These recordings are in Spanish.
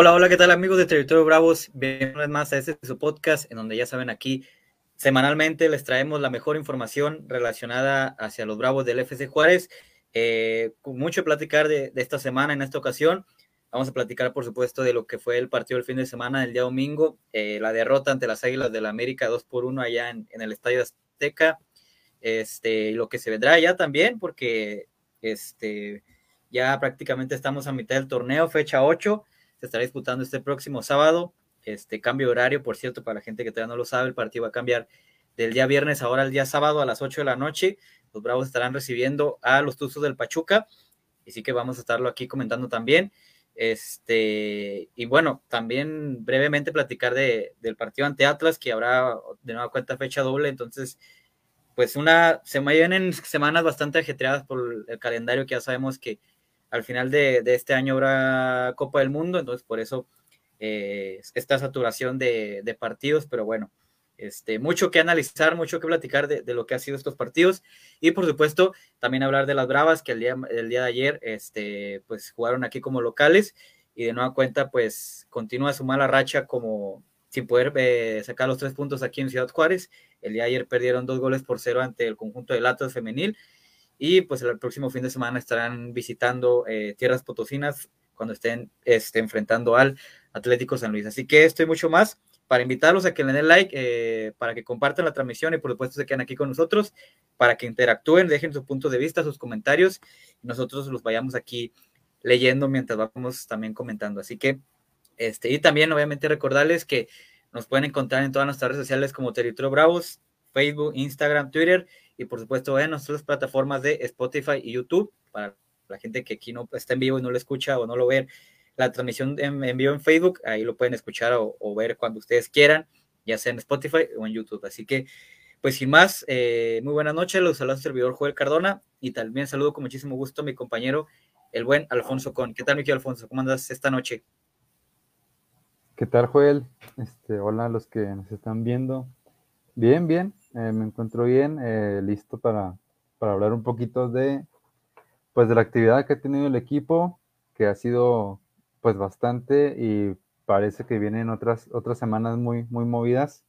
Hola, hola, ¿qué tal amigos de Territorio Bravos? Bienvenidos más a este su podcast, en donde ya saben aquí semanalmente les traemos la mejor información relacionada hacia los Bravos del FC Juárez. Eh, mucho platicar de, esta semana en esta ocasión. Vamos a platicar, por supuesto, de lo que fue el partido del fin de semana del día domingo, eh, la derrota ante las Águilas del la América 2 por 1 allá en, el Estadio Azteca, este, lo que se vendrá ya también, porque este, ya prácticamente estamos a mitad del torneo, fecha 8 se estará disputando este próximo sábado. Este cambio horario, por cierto, para la gente que todavía no lo sabe, el partido va a cambiar del día viernes ahora al día sábado a las 8 de la noche. Los Bravos estarán recibiendo a los Tuzos del Pachuca. Y sí que vamos a estarlo aquí comentando también. Este, y bueno, también brevemente platicar de, del partido ante Atlas, que habrá de nueva cuenta fecha doble. Entonces, pues una, se me vienen semanas bastante ajetreadas por el calendario que ya sabemos que al final de, este año habrá Copa del Mundo, entonces por eso eh, esta saturación de, partidos, pero bueno, este, mucho que analizar, mucho que platicar de, lo que ha sido estos partidos y por supuesto también hablar de las Bravas que el día, el día de ayer este, pues jugaron aquí como locales y de nueva cuenta pues continúa su mala racha como sin poder eh, sacar los tres puntos aquí en Ciudad Juárez. El día de ayer perdieron dos goles por cero ante el conjunto de Latos femenil y pues el próximo fin de semana estarán visitando eh, Tierras Potosinas cuando estén este, enfrentando al Atlético San Luis. Así que estoy mucho más para invitarlos a que le den like, eh, para que compartan la transmisión y por supuesto se queden aquí con nosotros, para que interactúen, dejen su punto de vista, sus comentarios, y nosotros los vayamos aquí leyendo mientras vamos también comentando. Así que, este, y también obviamente recordarles que nos pueden encontrar en todas nuestras redes sociales como Territorio Bravos, Facebook, Instagram, Twitter y por supuesto en nuestras plataformas de Spotify y YouTube para la gente que aquí no está en vivo y no lo escucha o no lo ve la transmisión en, vivo en Facebook, ahí lo pueden escuchar o, ver cuando ustedes quieran, ya sea en Spotify o en YouTube. Así que, pues sin más, eh, muy buenas noches, los saludos servidor Joel Cardona y también saludo con muchísimo gusto a mi compañero, el buen Alfonso Con. ¿Qué tal, mi Alfonso? ¿Cómo andas esta noche? ¿Qué tal, Joel? Este, hola a los que nos están viendo. Bien, bien, eh, me encuentro bien, eh, listo para, hablar un poquito de, pues, de la actividad que ha tenido el equipo, que ha sido pues bastante y parece que vienen otras, otras semanas muy, muy movidas.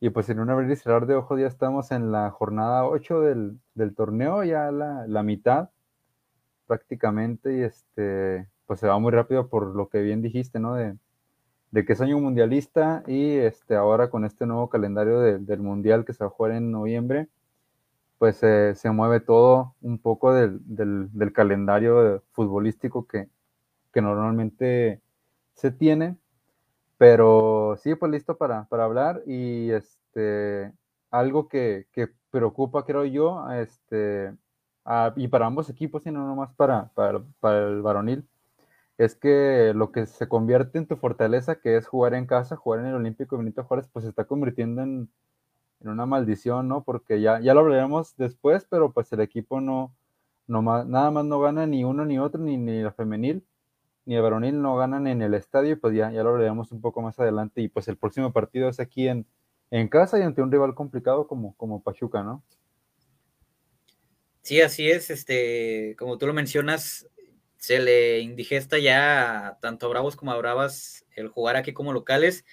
Y pues en un abrir y cerrar de ojos ya estamos en la jornada 8 del, torneo, ya la, la, mitad prácticamente, y este, pues se va muy rápido por lo que bien dijiste, ¿no? De, de que es año mundialista y este, ahora con este nuevo calendario del mundial que se va a jugar en noviembre, pues se mueve todo un poco del, calendario futbolístico que, normalmente se tiene. Pero sí, pues listo para, hablar y este, algo que, preocupa, creo yo, este, y para ambos equipos, y no nomás para, para, para el varonil, es que lo que se convierte en tu fortaleza, que es jugar en casa, jugar en el Olímpico Benito Juárez, pues se está convirtiendo en, una maldición, ¿no? Porque ya, ya lo hablaremos después, pero pues el equipo no, no nada más no gana ni uno ni otro, ni, ni la femenil, ni el varonil no ganan en el estadio, y pues ya, ya lo hablaremos un poco más adelante. Y pues el próximo partido es aquí en, en casa y ante un rival complicado como, como Pachuca, ¿no? Sí, así es, este, como tú lo mencionas, se le indigesta ya tanto a Bravos como a Bravas el jugar aquí como locales.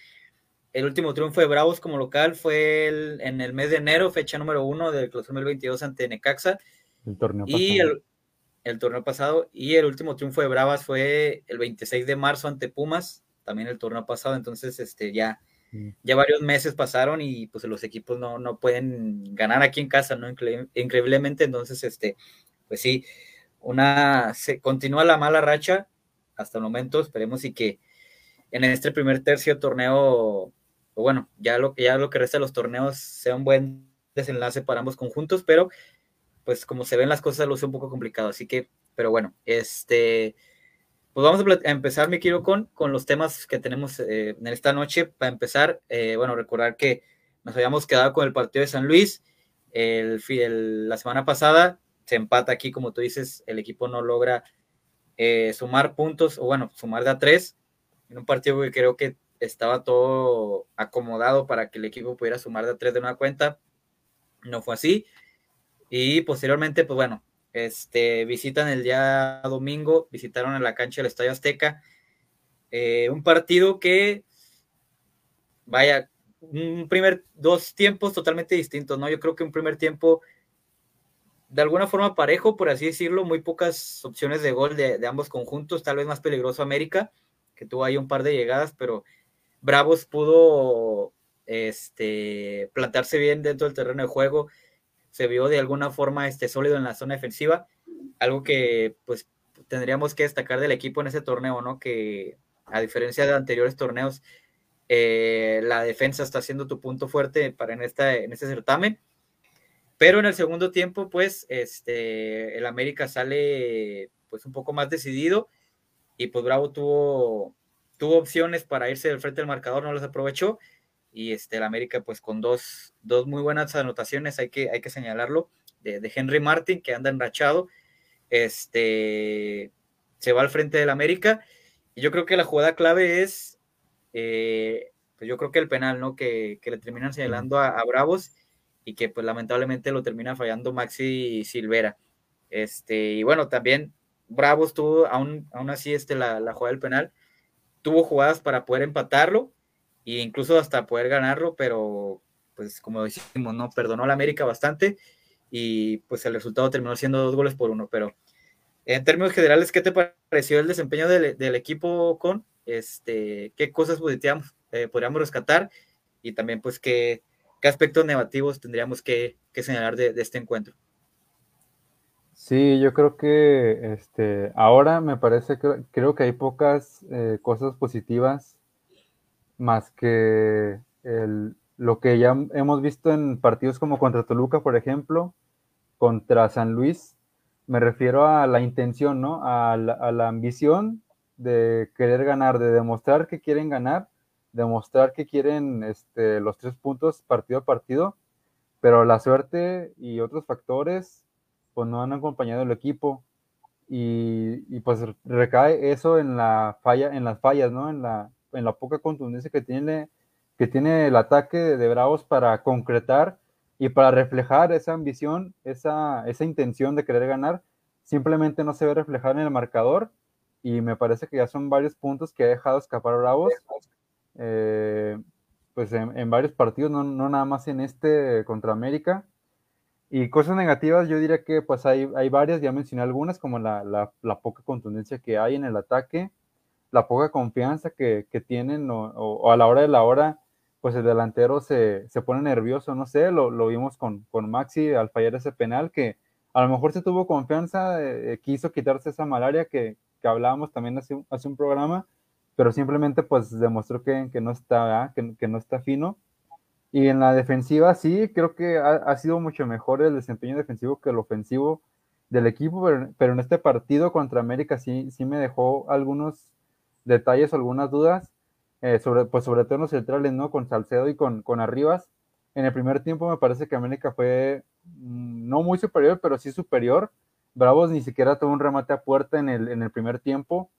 El último triunfo de Bravos como local fue en el mes de enero, fecha número uno del 2022 ante Necaxa. El torneo y pasado. El, torneo pasado. Y el último triunfo de Bravas fue el 26 de marzo ante Pumas, también el torneo pasado. Entonces, este, ya, mm. ya varios meses pasaron y pues los equipos no, no pueden ganar aquí en casa, ¿no? Increíblemente. Entonces, este, pues sí, una, se continúa la mala racha hasta el momento, esperemos y que en este primer tercio torneo, o bueno, ya lo que ya lo que resta de los torneos sea un buen desenlace para ambos conjuntos, pero pues como se ven las cosas lo es un poco complicado, así que, pero bueno, este, pues vamos a, empezar, mi quiero con, con los temas que tenemos eh, en esta noche. Para empezar, eh, bueno, recordar que nos habíamos quedado con el partido de San Luis el, el, la semana pasada, se empata aquí, como tú dices, el equipo no logra eh, sumar puntos, o bueno, sumar de a tres, en un partido que creo que estaba todo acomodado para que el equipo pudiera sumar de a tres de una cuenta, no fue así, y posteriormente, pues bueno, este, visitan el día domingo, visitaron en la cancha del Estadio Azteca, Eh, un partido que, vaya, un primer, dos tiempos totalmente distintos, ¿no? Yo creo que un primer tiempo de alguna forma parejo, por así decirlo, muy pocas opciones de gol de, ambos conjuntos, tal vez más peligroso América, que tuvo ahí un par de llegadas, pero Bravos pudo este, plantarse bien dentro del terreno de juego, se vio de alguna forma este, sólido en la zona defensiva, algo que pues tendríamos que destacar del equipo en ese torneo, ¿no? Que a diferencia de anteriores torneos, eh, la defensa está siendo tu punto fuerte para en, esta, en este certamen. Pero en el segundo tiempo, pues, este, el América sale pues un poco más decidido y pues Bravo tuvo, tuvo opciones para irse del frente del marcador, no las aprovechó y este, el América pues con dos, dos muy buenas anotaciones, hay que, hay que señalarlo, de, Henry Martin que anda enrachado, este, se va al frente del América y yo creo que la jugada clave es, eh, pues yo creo que el penal, ¿no? Que, que le terminan señalando a, a, Bravos y que pues lamentablemente lo termina fallando Maxi Silvera. Este, y bueno, también Bravos tuvo, aún, aún así, este, la, la jugada del penal, tuvo jugadas para poder empatarlo e incluso hasta poder ganarlo, pero pues como decimos, no perdonó la América bastante y pues el resultado terminó siendo dos goles por uno, pero en términos generales, ¿qué te pareció el desempeño del, del equipo con este, qué cosas eh, podríamos rescatar y también pues qué, qué aspectos negativos tendríamos que, señalar de, este encuentro? Sí, yo creo que este, ahora me parece que creo que hay pocas eh, cosas positivas más que el, lo que ya hemos visto en partidos como contra Toluca, por ejemplo, contra San Luis, me refiero a la intención, ¿no? A la, ambición de querer ganar, de demostrar que quieren ganar, demostrar que quieren este, los tres puntos partido a partido, pero la suerte y otros factores pues no han acompañado el equipo. Y, y pues recae eso en la falla, en las fallas, ¿no? En la, en la poca contundencia que tiene, que tiene el ataque de Bravos para concretar y para reflejar esa ambición, esa, esa intención de querer ganar, simplemente no se ve reflejada en el marcador y me parece que ya son varios puntos que ha dejado escapar Bravos, eh, pues en, varios partidos, no, no, nada más en este contra América. Y cosas negativas, yo diría que pues hay, hay varias, ya mencioné algunas, como la, la, la poca contundencia que hay en el ataque, la poca confianza que, que tienen o, a la hora de la hora, pues el delantero se, se pone nervioso, no sé, lo, lo, vimos con, con Maxi al fallar ese penal, que a lo mejor se tuvo confianza, eh, quiso quitarse esa malaria que, que hablábamos también hace, hace, un programa, pero simplemente pues demostró que, que no está, que, que, no está fino. Y en la defensiva sí, creo que ha, ha, sido mucho mejor el desempeño defensivo que el ofensivo del equipo, pero, pero en este partido contra América sí, sí me dejó algunos detalles algunas dudas, eh, sobre, pues sobre todo en los centrales, ¿no? Con Salcedo y con, con Arribas. En el primer tiempo me parece que América fue mmm, no muy superior, pero sí superior. Bravos ni siquiera tuvo un remate a puerta en el, en el primer tiempo.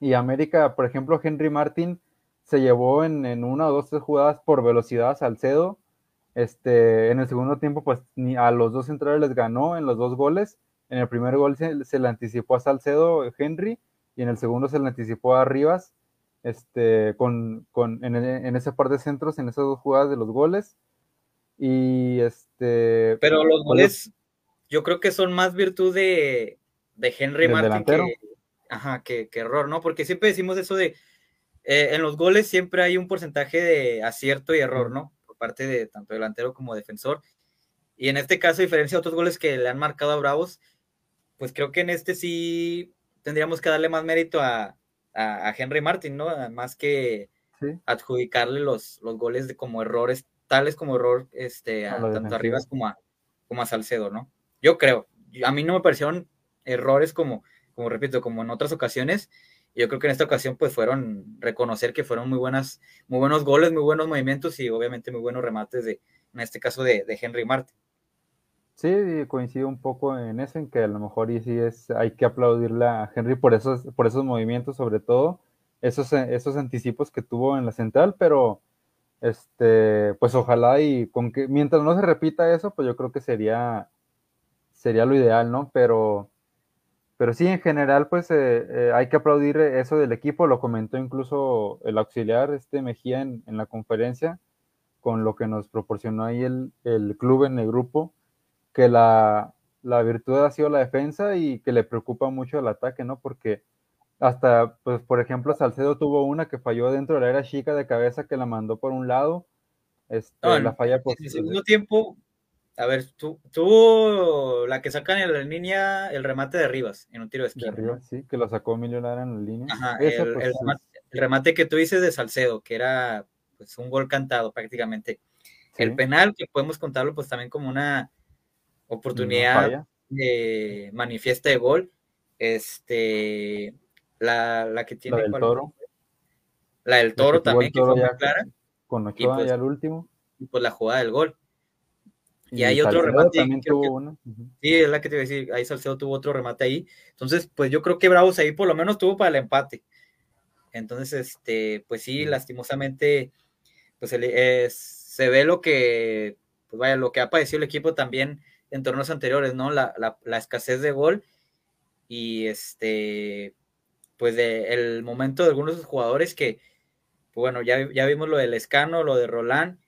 Y América, por ejemplo, Henry Martin se llevó en, en una o dos tres jugadas por velocidad a Salcedo. Este, en el segundo tiempo, pues ni a los dos centrales les ganó en los dos goles. En el primer gol se, se le anticipó a Salcedo Henry y en el segundo se le anticipó a Rivas, este, con, con en, en, ese par de centros, en esas dos jugadas de los goles. Y este. Pero los goles, yo creo que son más virtud de, de Henry Martin que, ajá, que, que, error, ¿no? Porque siempre decimos eso de. Eh, en los goles siempre hay un porcentaje de acierto y error, ¿no? Por parte de tanto delantero como defensor. Y en este caso, a diferencia de otros goles que le han marcado a Bravos, pues creo que en este sí tendríamos que darle más mérito a, a, a Henry Martin, ¿no? Más que sí. adjudicarle los, los goles de como errores, tales como error, este, a, a tanto arriba como a, como a Salcedo, ¿no? Yo creo, a mí no me parecieron errores como, como repito, como en otras ocasiones. Yo creo que en esta ocasión pues fueron reconocer que fueron muy buenas, muy buenos goles, muy buenos movimientos y obviamente muy buenos remates de, en este caso de, de Henry Martin. Sí, coincido un poco en eso, en que a lo mejor y sí es, hay que aplaudirle a Henry por esos, por esos movimientos, sobre todo, esos, esos anticipos que tuvo en la central, pero este, pues ojalá y con que, mientras no se repita eso, pues yo creo que sería, sería lo ideal, ¿no? Pero, pero sí, en general, pues eh, eh, hay que aplaudir eso del equipo, lo comentó incluso el auxiliar este Mejía en, la conferencia, con lo que nos proporcionó ahí el, club en el grupo, que la, virtud ha sido la defensa y que le preocupa mucho el ataque, ¿no? Porque hasta, pues, por ejemplo, Salcedo tuvo una que falló dentro de la era chica de cabeza que la mandó por un lado. Este, la falla pues, En el segundo tiempo, a ver, tuvo la que sacan en la línea el remate de Rivas en un tiro de esquina. Sí, que lo sacó Emilio Lara en la línea. Ajá, pues, el, remate, que tú dices de Salcedo, que era pues un gol cantado prácticamente. El penal, que podemos contarlo pues también como una oportunidad de manifiesta de gol. Este, la, la que tiene. La del toro. La del toro también, que fue muy clara. Con Ochoa pues, ya el último. Y pues la jugada del gol. Y, hay otro remate. También tuvo uno. Sí, es la que te iba a decir. Ahí Salcedo tuvo otro remate ahí. Entonces, pues yo creo que Bravos ahí por lo menos tuvo para el empate. Entonces, este, pues sí, lastimosamente, pues se ve lo que, pues vaya, lo que ha padecido el equipo también en torneos anteriores, ¿no? La, la, escasez de gol y este, pues de el momento de algunos jugadores que, pues bueno, ya, ya vimos lo del Escano, lo de Roland,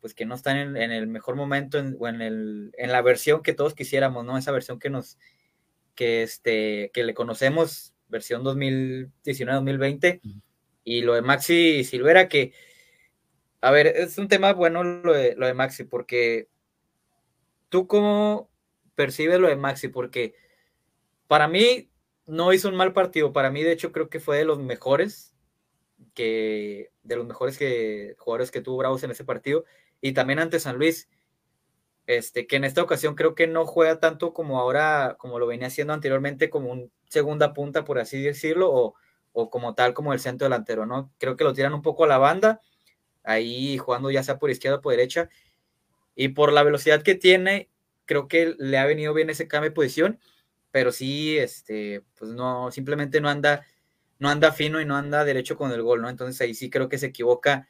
pues que no están en, el mejor momento o en, el, en la versión que todos quisiéramos, ¿no? Esa versión que nos, que este, que le conocemos, versión 2019-2020, y lo de Maxi Silvera, que, a ver, es un tema bueno lo de, lo de Maxi, porque tú cómo percibes lo de Maxi, porque para mí no hizo un mal partido, para mí de hecho creo que fue de los mejores, que de los mejores que, jugadores que tuvo Bravos en ese partido, y también ante San Luis, este, que en esta ocasión creo que no juega tanto como ahora, como lo venía haciendo anteriormente, como un segunda punta, por así decirlo, o, como tal, como el centro delantero, ¿no? Creo que lo tiran un poco a la banda, ahí jugando ya sea por izquierda o por derecha, y por la velocidad que tiene, creo que le ha venido bien ese cambio de posición, pero sí, este, pues no, simplemente no anda, no anda fino y no anda derecho con el gol, ¿no? Entonces ahí sí creo que se equivoca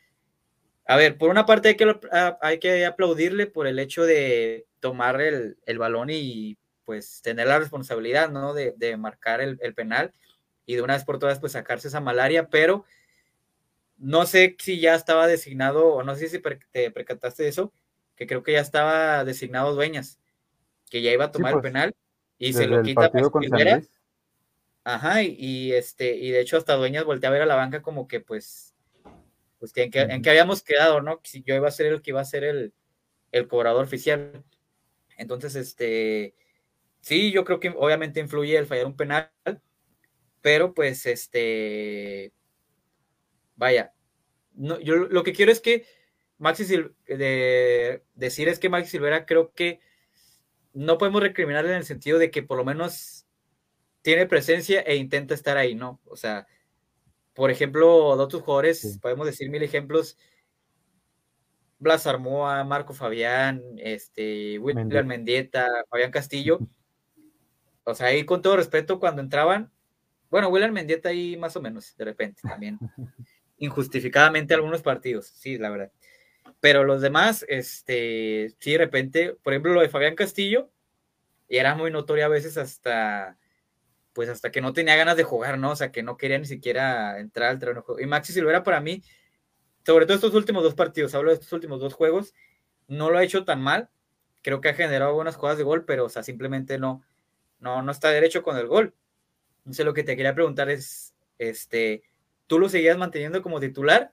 a ver, por una parte hay que, hay que aplaudirle por el hecho de tomar el, balón y pues tener la responsabilidad, ¿no? De, marcar el, penal y de una vez por todas pues sacarse esa malaria, pero no sé si ya estaba designado, o no sé si te percataste de eso, que creo que ya estaba designado Dueñas, que ya iba a tomar el pues, penal y se lo quita Ajá, y, y, este, y de hecho hasta Dueñas voltea a ver a la banca como que pues pues que, en, que, habíamos quedado, ¿no? Si yo iba a ser el que iba a ser el, cobrador oficial. Entonces, este, sí, yo creo que obviamente influye el fallar un penal, pero pues, este, vaya, no, yo lo que quiero es que Maxi de decir es que Maxi Silvera creo que no podemos recriminarle en el sentido de que por lo menos tiene presencia e intenta estar ahí, ¿no? O sea, por ejemplo, de otros jugadores, podemos decir mil ejemplos. Blas Armoa, Marco Fabián, este, William Mendieta, Fabián Castillo. O sea, ahí con todo respeto, cuando entraban, bueno, William Mendieta ahí más o menos, de repente también. Injustificadamente algunos partidos, sí, la verdad. Pero los demás, este, sí, de repente, por ejemplo, lo de Fabián Castillo, y era muy notorio a veces hasta pues hasta que no tenía ganas de jugar, ¿no? O sea, que no quería ni siquiera entrar al terreno. Y Maxi Silvera para mí, sobre todo estos últimos dos partidos, hablo de estos últimos dos juegos, no lo ha hecho tan mal. Creo que ha generado buenas jugadas de gol, pero, o sea, simplemente no, no, no está derecho con el gol. Entonces, lo que te quería preguntar es, este, ¿tú lo seguías manteniendo como titular?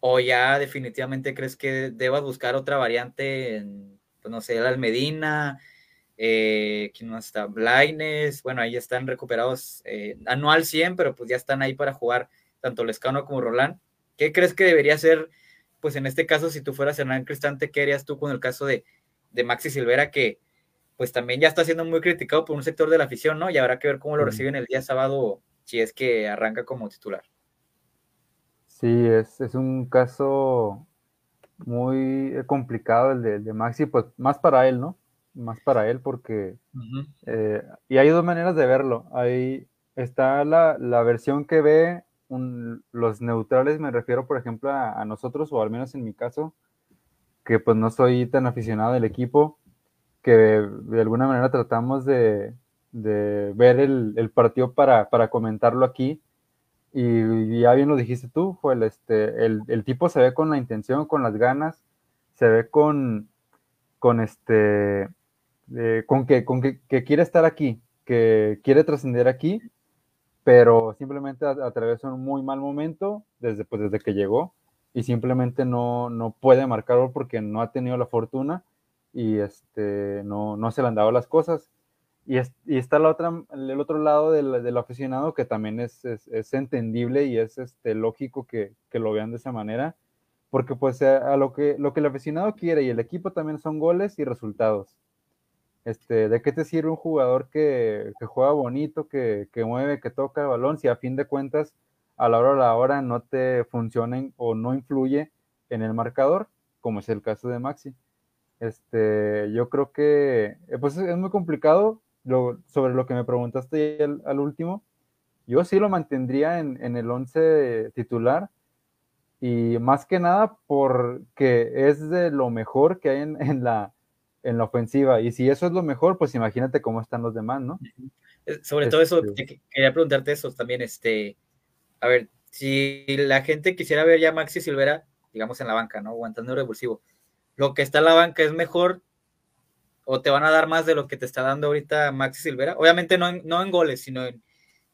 ¿O ya definitivamente crees que debas buscar otra variante en, pues no sé, el Almedina, eh, ¿Quién más está? Blaines, bueno, ahí están recuperados eh, anual 100, pero pues ya están ahí para jugar tanto Lescano como Roland. ¿Qué crees que debería ser, pues en este caso, si tú fueras Hernán Cristante, qué harías tú con el caso de, de Maxi Silvera, que pues también ya está siendo muy criticado por un sector de la afición, ¿no? Y habrá que ver cómo lo reciben el día sábado, si es que arranca como titular. Sí, es, es un caso muy complicado el de, el de Maxi, pues más para él, ¿no? Más para él porque... Eh, y hay dos maneras de verlo. Ahí está la, versión que ve los neutrales, me refiero por ejemplo a, nosotros, o al menos en mi caso, que pues no soy tan aficionado del equipo, que de, alguna manera tratamos de, ver el, partido para, comentarlo aquí. Y, ya bien lo dijiste tú, Joel, este, el, tipo se ve con la intención, con las ganas, se ve con, con este, con, que, con que, quiere estar aquí, que quiere trascender aquí, pero simplemente atravesó un muy mal momento desde, pues, desde que llegó y simplemente no, no puede marcarlo porque no ha tenido la fortuna y este, no, no se le han dado las cosas. Y, y está la otra, el otro lado del, del aficionado que también es, es, es, entendible y es este, lógico que, que, lo vean de esa manera, porque pues lo, que, lo que el aficionado quiere y el equipo también son goles y resultados. Este, ¿De qué te sirve un jugador que, juega bonito, que, mueve, que toca el balón, si a fin de cuentas a la hora de la hora no te funcionen o no influye en el marcador, como es el caso de Maxi? Este, yo creo que eh, pues es muy complicado sobre lo que me preguntaste al, último. Yo sí lo mantendría en, en el 11 titular y más que nada porque es de lo mejor que hay en, en, la, en la ofensiva. Y si eso es lo mejor, pues imagínate cómo están los demás, ¿no? Sobre todo eso, este quería preguntarte eso también, este, a ver, si la gente quisiera ver ya a Maxi Silvera, digamos en la banca, ¿no? Aguantando el revulsivo, lo que está en la banca es mejor o te van a dar más de lo que te está dando ahorita Maxi Silvera. Obviamente no en, no en goles, sino en,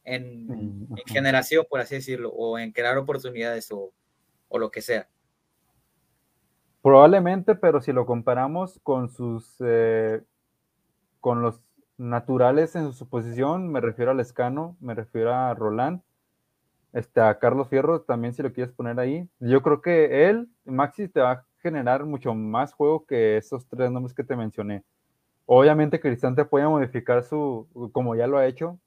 en, mm, generación, por así decirlo, o en crear oportunidades o, o, lo que sea. Probablemente, pero si lo comparamos con sus eh, con los naturales en su posición, me refiero al Escano, me refiero a Roland, este, a Carlos Fierro también si lo quieres poner ahí. Yo creo que él, Maxi, te va a generar mucho más juego que esos tres nombres que te mencioné. Obviamente Cristante puede modificar su, como ya lo ha hecho,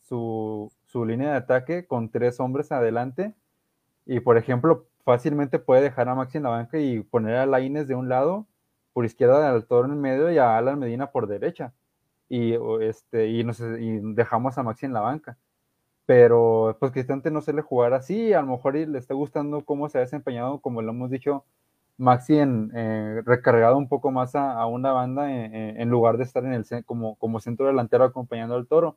su, su línea de ataque con tres hombres adelante. Y por ejemplo, fácilmente puede dejar a Maxi en la banca y poner a Laines de un lado, por izquierda al Toro en medio y a Alan Medina por derecha. Y, este, y, nos, dejamos a Maxi en la banca pero pues Cristante no se le jugar así, a lo mejor le está gustando cómo se ha desempeñado, como lo hemos dicho, Maxi en, eh, recargado un poco más a, una banda en, lugar de estar en el como, como centro delantero acompañando al toro.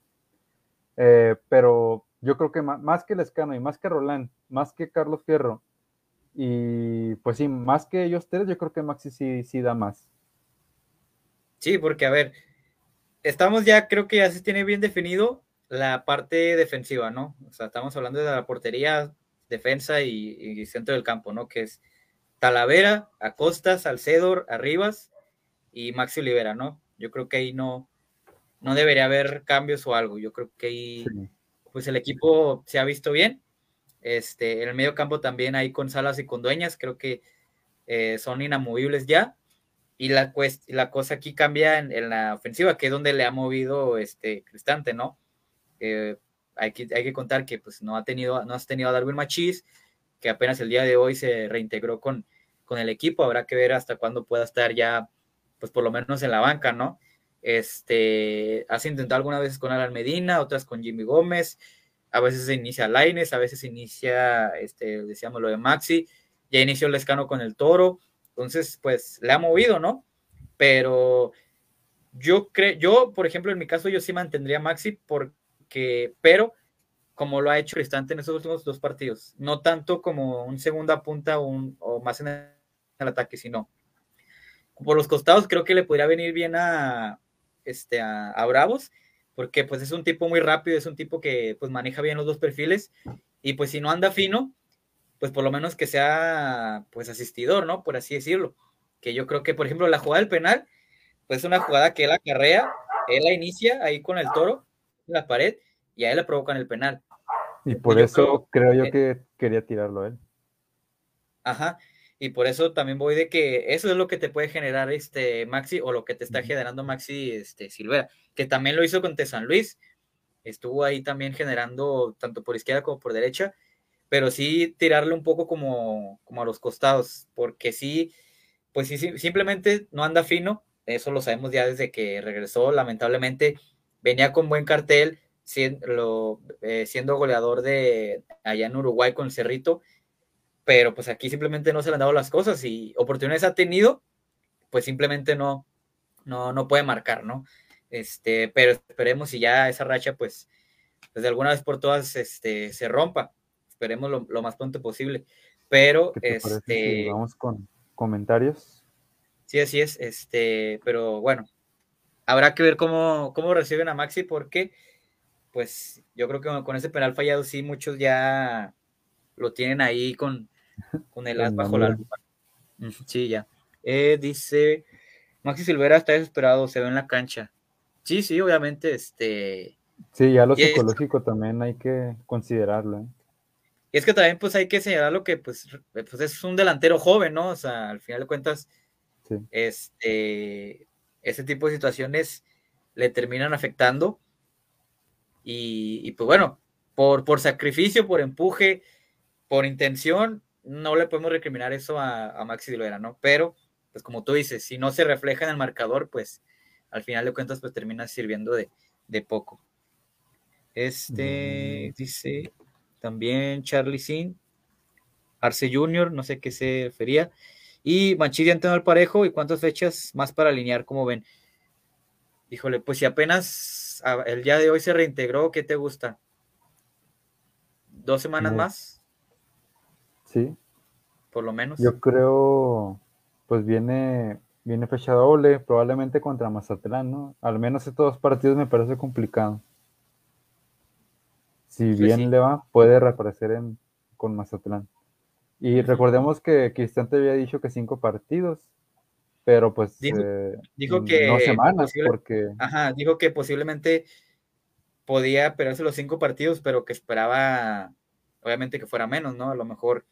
Eh, pero yo creo que más, que Lescano y más que Roland, más que Carlos Fierro, y pues sí, más que ellos tres, yo creo que Maxi sí, sí da más. Sí, porque a ver, estamos ya, creo que ya se tiene bien definido la parte defensiva, ¿no? O sea, estamos hablando de la portería, defensa y, centro del campo, ¿no? Que es Talavera, Acosta, Salcedo, Arribas y Maxi Olivera, ¿no? Yo creo que ahí no, no debería haber cambios o algo. Yo creo que ahí, pues el equipo se ha visto bien. Este, en el medio campo también hay con Salas y con Dueñas, creo que eh, son inamovibles ya. Y la, la cosa aquí cambia en, la ofensiva, que es donde le ha movido este Cristante, ¿no? Eh, hay, que, hay que contar que pues, no, ha tenido, no has tenido a Darwin Machis, que apenas el día de hoy se reintegró con, con el equipo. Habrá que ver hasta cuándo pueda estar ya, pues por lo menos en la banca, ¿no? Este, has intentado algunas veces con Alan Medina, otras con Jimmy Gómez, a veces se inicia Laines, a veces se inicia, este, decíamos lo de Maxi, ya inició el escano con el toro, entonces pues le ha movido, ¿no? Pero yo creo, yo, por ejemplo, en mi caso, yo sí mantendría Maxi por, que, pero como lo ha hecho Cristante en esos últimos dos partidos, no tanto como un segunda punta un, o más en el ataque, sino por los costados creo que le podría venir bien a, este, a, Bravos, porque pues es un tipo muy rápido, es un tipo que pues maneja bien los dos perfiles y pues si no anda fino, pues por lo menos que sea pues asistidor, ¿no? Por así decirlo. Que yo creo que, por ejemplo, la jugada del penal, pues es una jugada que él acarrea, él la inicia ahí con el toro la pared y a él le provocan el penal. Y por eso creo, yo que quería tirarlo él. Ajá. Y por eso también voy de que eso es lo que te puede generar este Maxi o lo que te está generando Maxi este, Silvera, que también lo hizo con San Luis. Estuvo ahí también generando tanto por izquierda como por derecha, pero sí tirarle un poco como, como a los costados, porque sí, pues sí, simplemente no anda fino. Eso lo sabemos ya desde que regresó. Lamentablemente, venía con buen cartel, siendo, eh, siendo goleador de allá en Uruguay con Cerrito, pero pues aquí simplemente no se le han dado las cosas y oportunidades ha tenido, pues simplemente no, no, no puede marcar, ¿no? Este, pero esperemos si ya esa racha, pues, pues de alguna vez por todas, este, se rompa. Esperemos lo, más pronto posible. Pero, este. vamos con comentarios. Sí, así es. Este, pero bueno, habrá que ver cómo, cómo reciben a Maxi, porque, pues, yo creo que con ese penal fallado, sí, muchos ya lo tienen ahí con, con el as bajo la lupa. Sí, ya. Eh, dice Maxi Silvera está desesperado, se ve en la cancha. Sí, sí, obviamente, este. Sí, ya lo psicológico también hay que considerarlo. ¿eh? Y es que también, pues, hay que señalar lo que, pues, pues, es un delantero joven, ¿no? O sea, al final de cuentas, este, ese tipo de situaciones le terminan afectando. Y, pues bueno, por, por sacrificio, por empuje, por intención, no le podemos recriminar eso a, a Maxi Silvera, ¿no? Pero, pues como tú dices, si no se refleja en el marcador, pues al final de cuentas, pues termina sirviendo de, poco. Este dice también Charlie Sin, Arce Junior, no sé qué se refería. Y Manchiri Antonio al parejo, ¿y cuántas fechas más para alinear? como ven? Híjole, pues si apenas el día de hoy se reintegró, ¿qué te gusta? ¿Dos semanas más? Sí. Por lo menos. Yo creo, pues viene, viene fecha doble, probablemente contra Mazatlán, ¿no? Al menos estos dos partidos me parece complicado. Si bien le va, puede reaparecer en, con Mazatlán. Y recordemos que Cristian te había dicho que cinco partidos, pero pues dijo, eh, que no semanas, porque ajá, dijo que posiblemente podía perderse los cinco partidos, pero que esperaba obviamente que fuera menos, ¿no? A lo mejor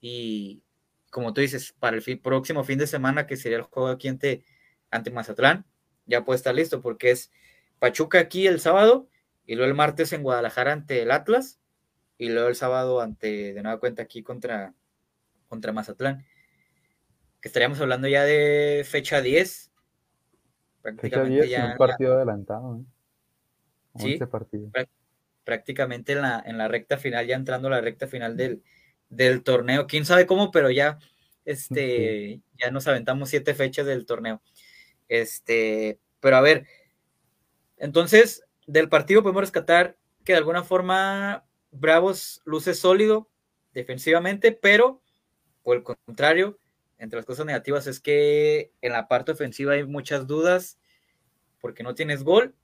y como tú dices, para el próximo fin de semana que sería el juego aquí ante, ante Mazatlán, ya puede estar listo porque es Pachuca aquí el sábado y luego el martes en Guadalajara ante el Atlas y luego el sábado ante de nueva cuenta aquí contra contra Mazatlán. Que estaríamos hablando ya de fecha 10. Prácticamente ya, un partido adelantado. ¿eh? Sí, prácticamente en la, en la recta final, ya entrando a la recta final del, del torneo. Quién sabe cómo, pero ya, este, ya nos aventamos siete fechas del torneo. Este, pero a ver, entonces, del partido podemos rescatar que de alguna forma Bravos luce sólido defensivamente, pero por el contrario, entre las cosas negativas es que en la parte ofensiva hay muchas dudas porque no tienes gol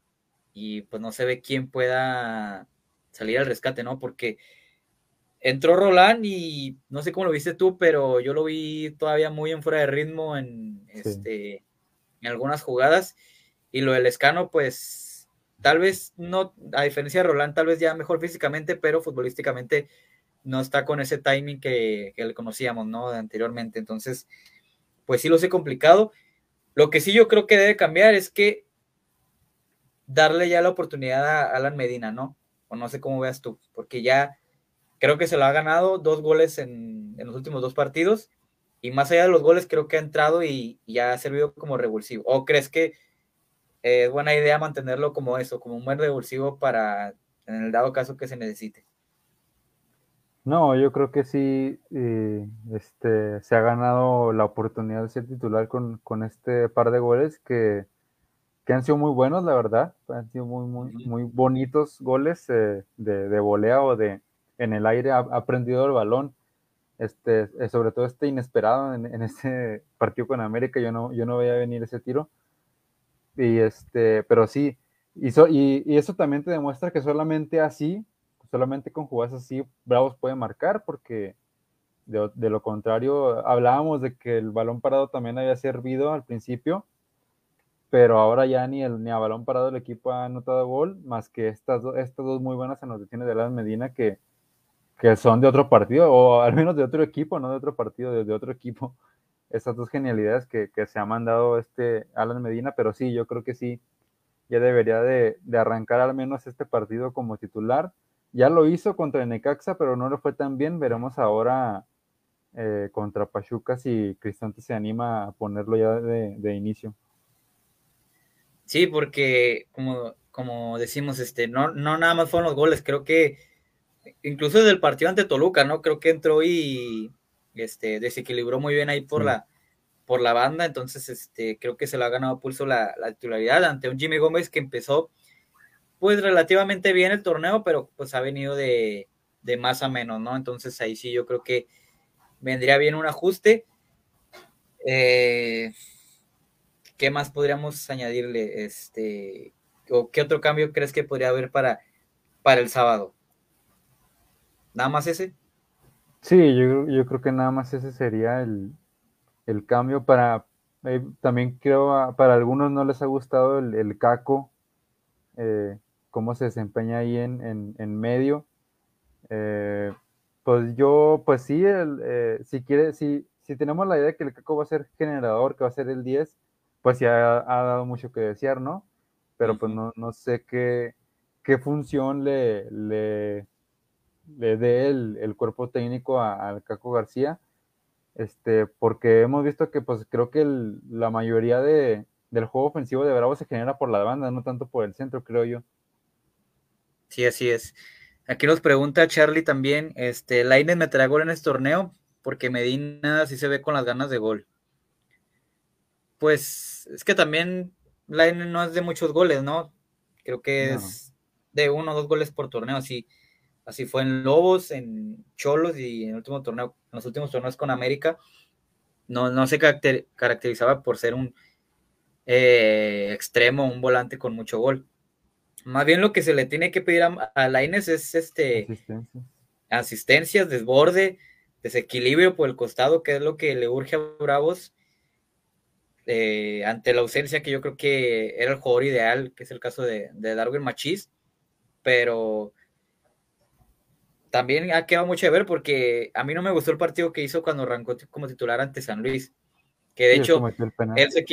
y pues no se ve quién pueda salir al rescate, ¿no? Porque entró Roland y no sé cómo lo viste tú, pero yo lo vi todavía muy en fuera de ritmo en, este, en algunas jugadas y lo del Escano, pues tal vez no, a diferencia de Roland, tal vez ya mejor físicamente, pero futbolísticamente no está con ese timing que, le conocíamos, ¿no? Anteriormente. Entonces, pues sí lo sé complicado. Lo que sí yo creo que debe cambiar es que darle ya la oportunidad a Alan Medina, ¿no? O no sé cómo veas tú, porque ya creo que se lo ha ganado dos goles en, los últimos dos partidos y más allá de los goles creo que ha entrado y, ya ha servido como revulsivo. ¿O crees que es buena idea mantenerlo como eso, como un buen revulsivo para en el dado caso que se necesite? No, yo creo que sí eh, este, se ha ganado la oportunidad de ser titular con, este par de goles que, han sido muy buenos, la verdad. Han sido muy, muy, muy bonitos goles eh, de, de volea o de en el aire, ha, aprendido el balón. Este, eh, sobre todo este inesperado en, este partido con América, yo no, yo no veía venir ese tiro. Y este, pero sí, y, y, eso también te demuestra que solamente así solamente con jugadas así Bravos puede marcar porque de, lo contrario hablábamos de que el balón parado también había servido al principio pero ahora ya ni, el, ni a balón parado el equipo ha anotado gol más que estas, estas dos muy buenas anotaciones de Alan Medina que, que son de otro partido o al menos de otro equipo, no de otro partido, de, otro equipo estas dos genialidades que, se ha mandado este Alan Medina, pero sí, yo creo que sí, ya debería de, de, arrancar al menos este partido como titular ya lo hizo contra Necaxa, pero no le fue tan bien. Veremos ahora eh, contra Pachuca si Cristante se anima a ponerlo ya de, inicio. Sí, porque como, como decimos, este, no, no nada más fueron los goles, creo que incluso desde el partido ante Toluca, ¿no? Creo que entró y este, desequilibró muy bien ahí por la por la banda, entonces este, creo que se lo ha ganado pulso la, titularidad ante un Jimmy Gómez que empezó pues relativamente bien el torneo, pero pues ha venido de, de más a menos, ¿no? Entonces ahí sí yo creo que vendría bien un ajuste. Eh, ¿Qué más podríamos añadirle? Este, ¿O qué otro cambio crees que podría haber para, para el sábado? ¿Nada más ese? Sí, yo, yo creo que nada más ese sería el, el cambio para, eh, también creo, para algunos no les ha gustado el, el caco, eh, cómo se desempeña ahí en, en, medio. Eh, pues yo, pues sí, el, si quiere, si, si tenemos la idea de que el caco va a ser generador, que va a ser el 10, pues ya ha, dado mucho que desear, ¿no? Pero pues no, no sé qué, qué función le, le, le dé el, el, cuerpo técnico al Caco García este, porque hemos visto que pues creo que la mayoría de, del juego ofensivo de Bravo se genera por la banda, no tanto por el centro, creo yo. Sí, así es. Aquí nos pregunta Charlie también, este, ¿Laine meterá gol en este torneo? Porque Medina sí se ve con las ganas de gol. Pues es que también Laine no es de muchos goles, ¿no? Creo que es de uno o dos goles por torneo, así. Así fue en Lobos, en Cholos y en el último torneo, en los últimos torneos con América. No, no se caracterizaba por ser un eh, extremo, un volante con mucho gol. Más bien lo que se le tiene que pedir a, a Laines es este asistencias, desborde, desequilibrio por el costado, que es lo que le urge a Bravos eh, ante la ausencia que yo creo que era el jugador ideal, que es el caso de, de Darwin Machís, pero también ha quedado mucho de ver porque a mí no me gustó el partido que hizo cuando arrancó como titular ante San Luis, que de hecho él se,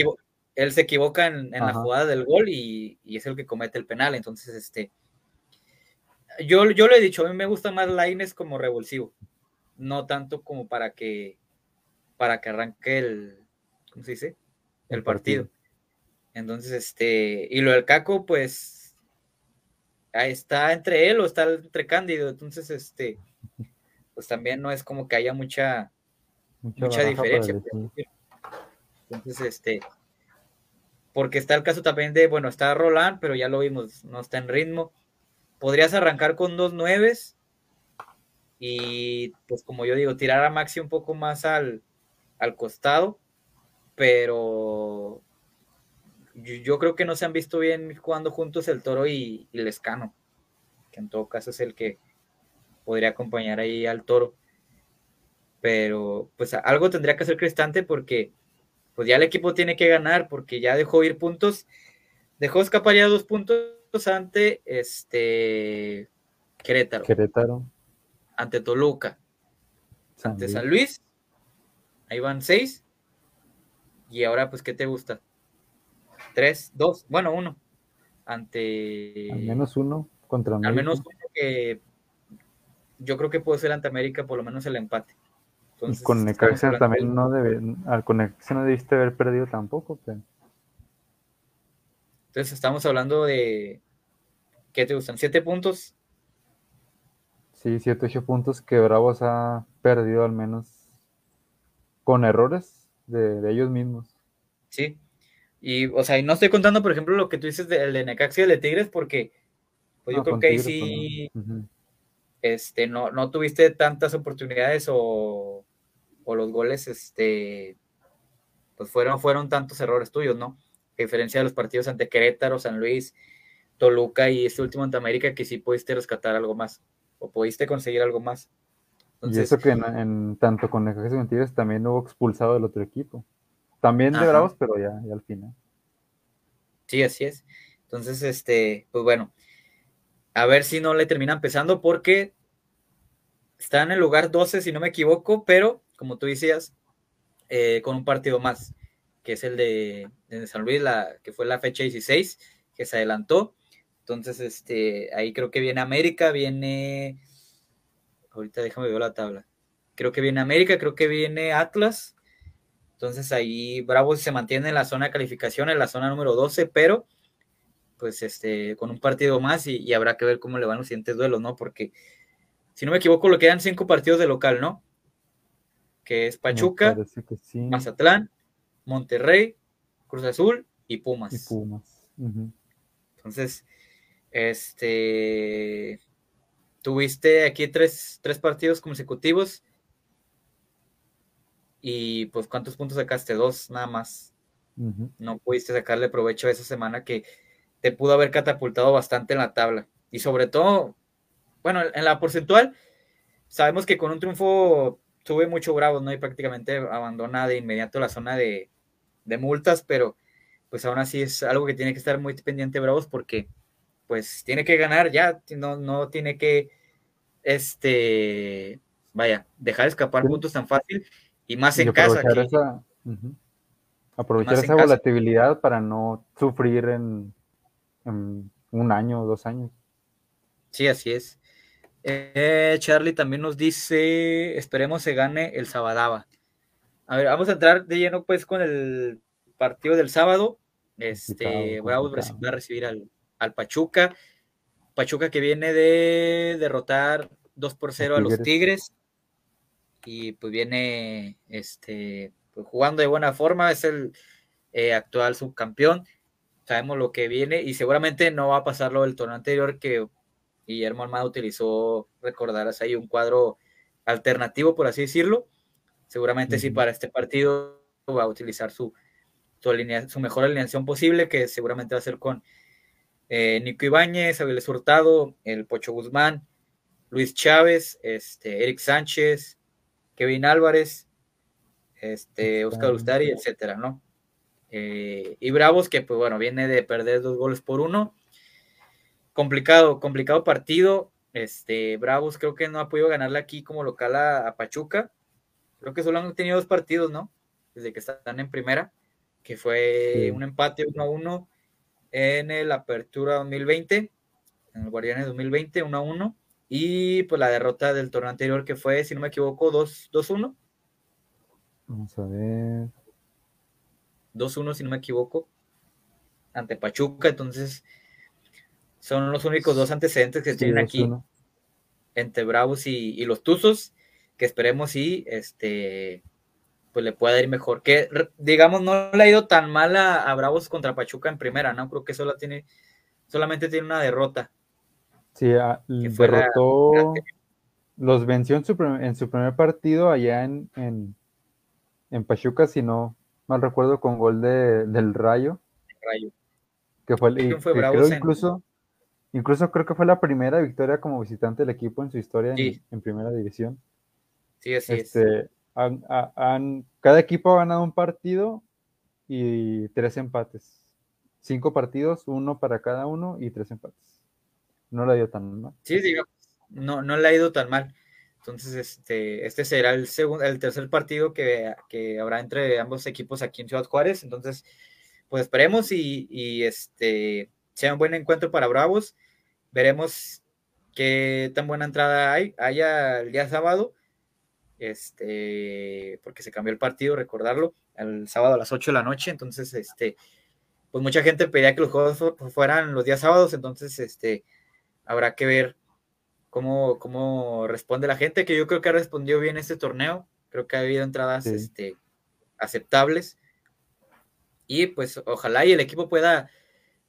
él se, equivoca en, la jugada del gol y, es el que comete el penal, entonces este yo, yo le he dicho, a mí me gusta más Laines como revulsivo, no tanto como para que para que arranque el ¿cómo se dice? el partido. Entonces, este, y lo del Caco, pues está entre él o está entre Cándido, entonces este, pues también no es como que haya mucha, mucha, diferencia. Entonces, este, porque está el caso también de, bueno, está Roland, pero ya lo vimos, no está en ritmo. Podrías arrancar con dos nueves y, pues como yo digo, tirar a Maxi un poco más al, al costado, pero yo, creo que no se han visto bien jugando juntos el Toro y, el Escano, que en todo caso es el que podría acompañar ahí al Toro. Pero pues algo tendría que hacer Cristante porque pues ya el equipo tiene que ganar porque ya dejó ir puntos, dejó escapar ya dos puntos ante este Querétaro. Querétaro. Ante Toluca. ante San Luis. Ahí van seis. Y ahora, pues, ¿qué te gusta? Tres, dos, bueno, uno. Ante. Al menos uno contra América. Al menos uno que yo creo que puede ser ante América por lo menos el empate. Entonces, y con Necaxa también no debe, al Necaxa no debiste haber perdido tampoco. Entonces estamos hablando de, ¿qué te gustan? ¿Siete puntos? Sí, siete, ocho puntos que Bravos ha perdido al menos con errores de, de ellos mismos. Sí, y, o sea, y no estoy contando, por ejemplo, lo que tú dices del de Necaxa y el de Tigres, porque pues yo creo que ahí sí, este, no, no tuviste tantas oportunidades o, o, los goles, este, pues fueron, fueron tantos errores tuyos, ¿no? A diferencia de los partidos ante Querétaro, San Luis, Toluca y este último ante América, que sí pudiste rescatar algo más, o pudiste conseguir algo más. y eso que en, tanto con Necaxa y Tigres también hubo expulsado del otro equipo. También de Bravos, pero ya, ya al final. Sí, así es. Entonces, este, pues bueno, a ver si no le terminan pesando porque está en el lugar 12, si no me equivoco, pero como tú decías, eh, con un partido más, que es el de, San Luis, la, que fue la fecha 16, que se adelantó. Entonces, este, ahí creo que viene América, viene, ahorita déjame ver la tabla. Creo que viene América, creo que viene Atlas, entonces ahí Bravo se mantiene en la zona de calificación, en la zona número 12, pero pues este, con un partido más y, habrá que ver cómo le van los siguientes duelos, ¿no? Porque si no me equivoco, le quedan cinco partidos de local, ¿no? Que es Pachuca, Mazatlán, Monterrey, Cruz Azul y Pumas. Y Pumas. Entonces, este, tuviste aquí tres, tres partidos consecutivos y pues cuántos puntos sacaste, dos nada más. No pudiste sacarle provecho a esa semana que te pudo haber catapultado bastante en la tabla. Y sobre todo, bueno, en la porcentual, sabemos que con un triunfo sube mucho Bravos, ¿no? Y prácticamente abandona de inmediato la zona de, multas, pero pues aún así es algo que tiene que estar muy pendiente Bravos porque pues tiene que ganar ya, no, no tiene que, este, vaya, dejar escapar puntos tan fácil y más en casa. Aprovechar esa volatilidad para no sufrir en, un año o dos años. Sí, así es. Eh, Charlie también nos dice, esperemos se gane el Sabadaba. A ver, vamos a entrar de lleno pues con el partido del sábado. Este, va a recibir al, al, Pachuca. Pachuca que viene de derrotar 2 por 0 a los Tigres y pues viene este, pues, jugando de buena forma, es el eh, actual subcampeón, sabemos lo que viene y seguramente no va a pasar lo del torneo anterior que Guillermo Armada utilizó, recordarás ahí un cuadro alternativo, por así decirlo, seguramente sí para este partido va a utilizar su, su, mejor alineación posible, que seguramente va a ser con eh, Nico Ibáñez, Aviles Hurtado, el Pocho Guzmán, Luis Chávez, este, Eric Sánchez, Kevin Álvarez, este, Oscar Ustari, etcétera, ¿no? Eh, y Bravos, que pues bueno, viene de perder dos goles por uno. Complicado, complicado partido. Este, Bravos creo que no ha podido ganarle aquí como local a, Pachuca. Creo que solo han tenido dos partidos, ¿no? Desde que están en primera, que fue un empate 1 a 1 en el Apertura 2020, en el Guardianes 2020, 1 a 1. Y pues la derrota del torneo anterior que fue, si no me equivoco, 2-1. Vamos a ver. 2-1, si no me equivoco, ante Pachuca. Entonces, son los únicos dos antecedentes que tienen aquí entre Bravos y, los Tuzos, que esperemos y este pues le pueda ir mejor. Que digamos, no le ha ido tan mal a, a Bravos contra Pachuca en primera, ¿no? Creo que solo tiene, solamente tiene una derrota. Sí, ah, derrotó, los venció en su, en su primer partido allá en, en, Pachuca, si no mal recuerdo, con gol de, del Rayo. Rayo. Que fue, y, creo incluso, incluso creo que fue la primera victoria como visitante del equipo en su historia en, primera división. Sí, así este, cada equipo ha ganado un partido y tres empates. Cinco partidos, uno para cada uno y tres empates no le ha ido tan mal. Sí, digamos, no, no le ha ido tan mal. Entonces, este, este será el segundo, el tercer partido que, habrá entre ambos equipos aquí en Ciudad Juárez. Entonces, pues esperemos y, este sea un buen encuentro para Bravos. Veremos qué tan buena entrada hay, haya el día sábado. Este, porque se cambió el partido, recordarlo, el sábado a las 8 de la noche. Entonces, este, pues mucha gente pedía que los juegos fueran los días sábados. Entonces, este, habrá que ver cómo, cómo responde la gente, que yo creo que ha respondido bien este torneo. Creo que ha habido entradas este, aceptables. Y pues ojalá y el equipo pueda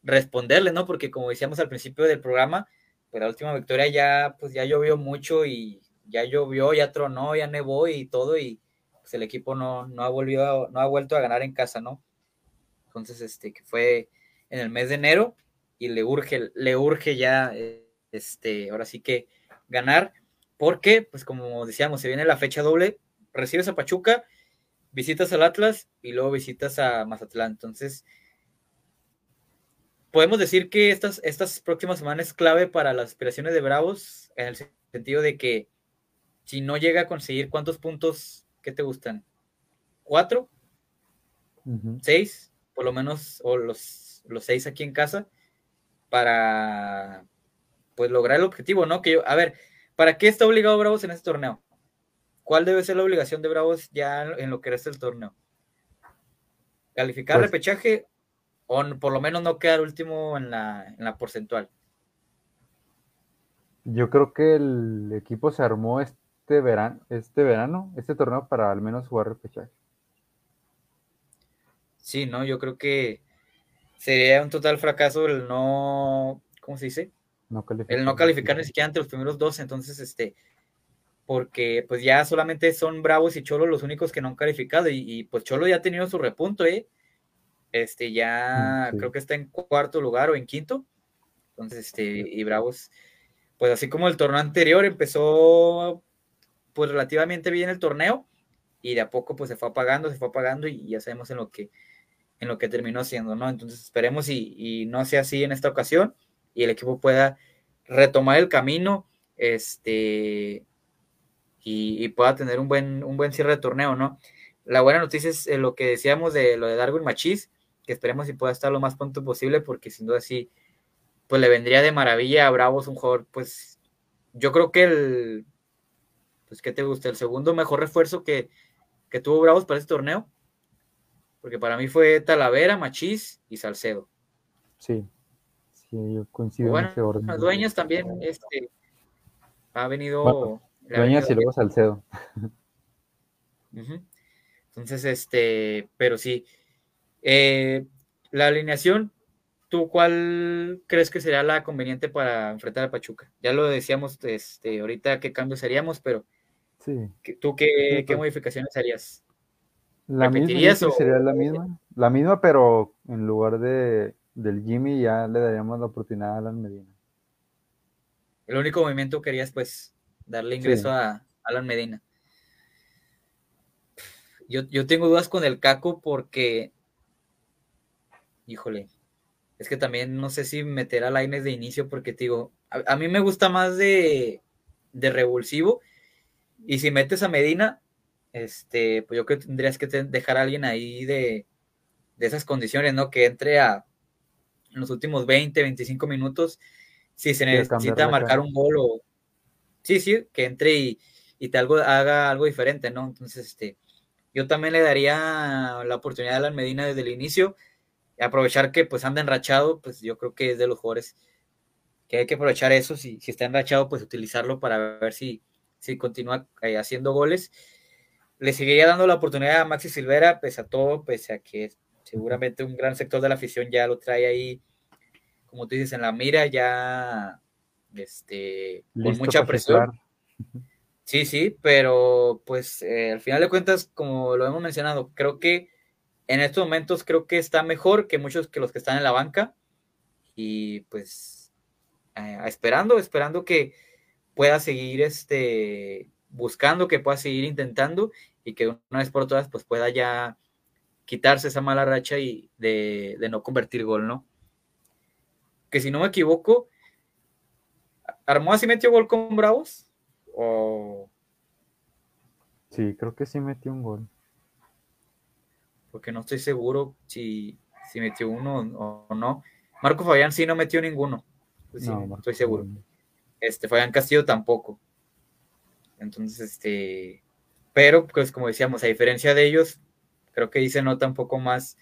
responderle, ¿no? Porque como decíamos al principio del programa, pues la última victoria ya, pues ya llovió mucho y ya llovió, ya tronó, ya nevó y todo, y pues el equipo no, no ha volvido, no ha vuelto a ganar en casa, ¿no? Entonces, este, que fue en el mes de enero, y le urge, le urge ya eh, este, ahora sí que ganar, porque, pues como decíamos, se viene la fecha doble, recibes a Pachuca, visitas al Atlas y luego visitas a Mazatlán. Entonces, podemos decir que estas, estas próximas semanas es clave para las aspiraciones de Bravos, en el sentido de que si no llega a conseguir cuántos puntos, ¿qué te gustan? ¿Cuatro? ¿Seis? Por lo menos, o los, los seis aquí en casa, para pues lograr el objetivo, ¿no? Que yo, a ver, ¿para qué está obligado Bravos en este torneo? ¿Cuál debe ser la obligación de Bravos ya en lo que resta el torneo? ¿Calificar pues repechaje o por lo menos no quedar último en la, en la porcentual? Yo creo que el equipo se armó este verano, este verano, este torneo para al menos jugar repechaje. Sí, no, yo creo que sería un total fracaso el no, ¿cómo se dice? No el no calificar ni siquiera entre los primeros dos, entonces, este, porque pues ya solamente son Bravos y Cholo los únicos que no han calificado y, pues Cholo ya ha tenido su repunto, ¿eh? Este, ya mm, creo que está en cuarto lugar o en quinto, entonces, este, y Bravos, pues así como el torneo anterior empezó pues relativamente bien el torneo y de a poco pues se fue apagando, se fue apagando y ya sabemos en lo que, en lo que terminó siendo, ¿no? Entonces esperemos y, y no sea así en esta ocasión y el equipo pueda retomar el camino, este, y, pueda tener un buen, un buen cierre de torneo, ¿no? La buena noticia es eh, lo que decíamos de lo de Darwin Machis, que esperemos si pueda estar lo más pronto posible, porque sin duda sí, pues le vendría de maravilla a Bravos un jugador, pues yo creo que el, pues ¿qué te gusta? El segundo mejor refuerzo que, que tuvo Bravos para este torneo, porque para mí fue Talavera, Machís y Salcedo. Sí, sí, yo coincido bueno, en ese orden. Los dueños también, este, ha venido... Dueñas y luego Salcedo. Entonces, este, pero sí. Eh, la alineación, ¿tú cuál crees que sería la conveniente para enfrentar a Pachuca? Ya lo decíamos este, ahorita qué cambios haríamos, pero sí. ¿tú qué, pues. modificaciones harías? La misma, sería la misma. La misma, pero en lugar de del Jimmy ya le daríamos la oportunidad a Alan Medina. El único movimiento que harías, pues, darle ingreso a Alan Medina. Yo, tengo dudas con el Caco porque, híjole, es que también no sé si meter a Laines de inicio porque te digo, a, mí me gusta más de, de, revulsivo y si metes a Medina, este, pues yo creo que tendrías que dejar a alguien ahí de, de esas condiciones, ¿no? Que entre a en los últimos 20, 25 minutos, si se necesita marcar un gol o, sí, sí, que entre y, te algo, haga algo diferente, ¿no? Entonces, este, yo también le daría la oportunidad a Alan Medina desde el inicio, aprovechar que pues anda enrachado, pues yo creo que es de los jugadores que hay que aprovechar eso, si, si está enrachado, pues utilizarlo para ver si, si continúa eh, haciendo goles. Le seguiría dando la oportunidad a Maxi Silvera, pese a todo, pese a que seguramente un gran sector de la afición ya lo trae ahí, como tú dices, en la mira, ya este, con mucha presión. Sí, sí, pero pues eh, al final de cuentas, como lo hemos mencionado, creo que en estos momentos creo que está mejor que muchos que los que están en la banca. Y pues eh, esperando, esperando que pueda seguir este buscando, que pueda seguir intentando y que una vez por todas pues pueda ya quitarse esa mala racha y de, de no convertir gol, ¿no? Que si no me equivoco, ¿Armó así metió gol con Bravos? ¿O... Sí, creo que sí metió un gol. Porque no estoy seguro si, si metió uno o, no. Marco Fabián sí no metió ninguno. Pues no, estoy seguro. Este, Fabián Castillo tampoco. Entonces, este, pero pues como decíamos, a diferencia de ellos, creo que ahí se nota un poco más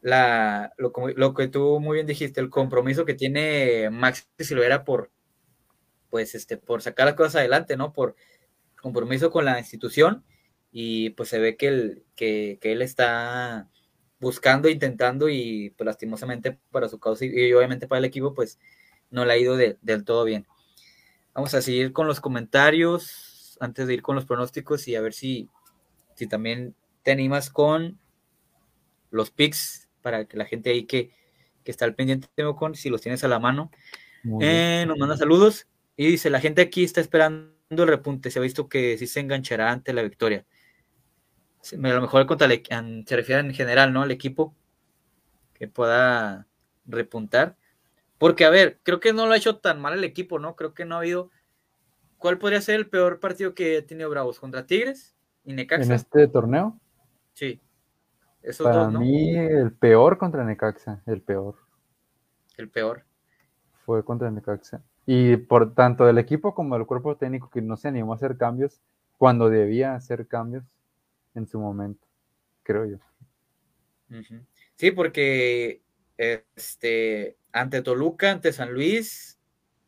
la, lo, lo que tú muy bien dijiste, el compromiso que tiene Max Silvera por, pues, este, por sacar las cosas adelante, ¿no? Por compromiso con la institución y pues se ve que, el, que, él está buscando, intentando y pues lastimosamente para su causa y, obviamente para el equipo pues no le ha ido del todo bien. Vamos a seguir con los comentarios antes de ir con los pronósticos y a ver si, si también te animas con los picks para que la gente ahí que, que está al pendiente con, si los tienes a la mano, eh, nos manda saludos. Y dice, la gente aquí está esperando el repunte, se ha visto que sí se enganchará ante la victoria. A lo mejor se refiere en general, ¿no? Al equipo que pueda repuntar. Porque, a ver, creo que no lo ha hecho tan mal el equipo, ¿no? Creo que no ha habido... ¿Cuál podría ser el peor partido que ha tenido Bravos? ¿Contra Tigres y Necaxa? ¿En este torneo? Sí. Para mí, el peor contra Necaxa, el peor. El peor. Fue contra Necaxa. Y por tanto del equipo como del cuerpo técnico que no se animó a hacer cambios cuando debía hacer cambios en su momento, creo yo. Sí, porque este ante Toluca, ante San Luis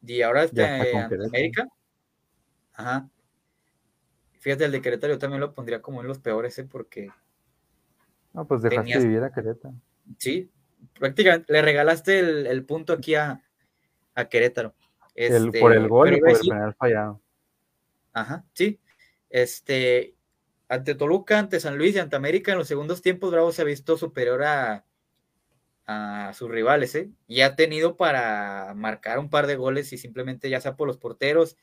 y ahora ante América. Ajá. Fíjate, el de Querétaro yo también lo pondría como en los peores, ¿eh? porque No, pues dejaste vivir a Querétaro. Sí, prácticamente le regalaste el, punto aquí a, Querétaro. Este, por el gol y por el penal fallado. Ajá, sí. Este, ante Toluca, ante San Luis y ante América, en los segundos tiempos, Bravo se ha visto superior a, a sus rivales, ¿eh? Y ha tenido para marcar un par de goles y simplemente ya sea por los porteros,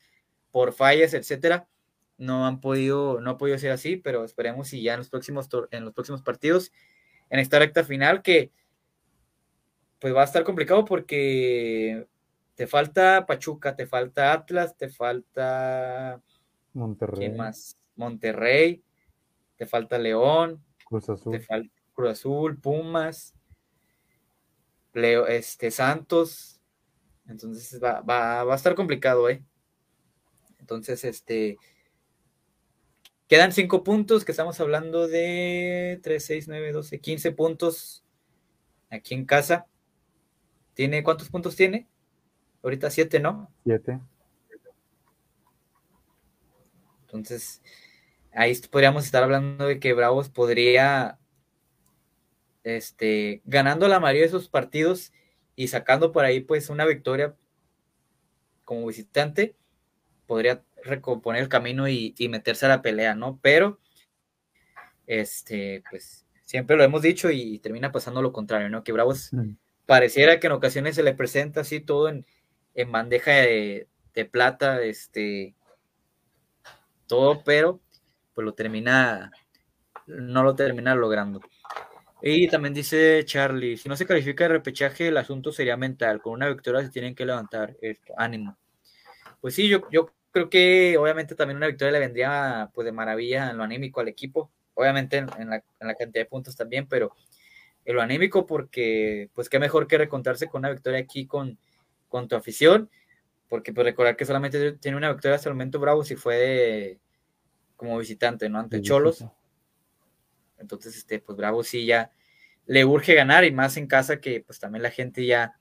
por fallas, etcétera, no han podido, no ha podido ser así, pero esperemos si ya en los próximos, en los próximos partidos, en esta recta final, que pues va a estar complicado porque te falta Pachuca, te falta Atlas, te falta Monterrey. más? Monterrey, te falta León, Cruz Azul. te falta Cruz Azul, Pumas, Leo, este, Santos. Entonces va, va, a estar complicado, ¿eh? Entonces, este. Quedan cinco puntos, que estamos hablando de 3, 6, 9, 12, 15 puntos aquí en casa. ¿Tiene cuántos puntos tiene? Ahorita siete, ¿no? Siete. Entonces, ahí podríamos estar hablando de que Bravos podría este, ganando la mayoría de sus partidos y sacando por ahí pues una victoria como visitante, podría recomponer el camino y, meterse a la pelea, ¿no? Pero, este, pues siempre lo hemos dicho y termina pasando lo contrario, ¿no? Que Bravos pareciera que en ocasiones se le presenta así todo en, bandeja de, de, plata, este, todo, pero pues lo termina, no lo termina logrando. Y también dice Charlie, si no se califica el repechaje, el asunto sería mental. Con una victoria se tienen que levantar. Esto, ánimo. Pues sí, yo, yo creo que obviamente también una victoria le vendría pues de maravilla en lo anímico al equipo. Obviamente en, la, cantidad de puntos también, pero en lo anímico porque pues qué mejor que recontarse con una victoria aquí con, con tu afición. Porque pues recordar que solamente tiene una victoria hasta el momento Bravo si fue como visitante, ¿no? Ante Cholos. Entonces, este, pues Bravo sí ya le urge ganar y más en casa que pues también la gente ya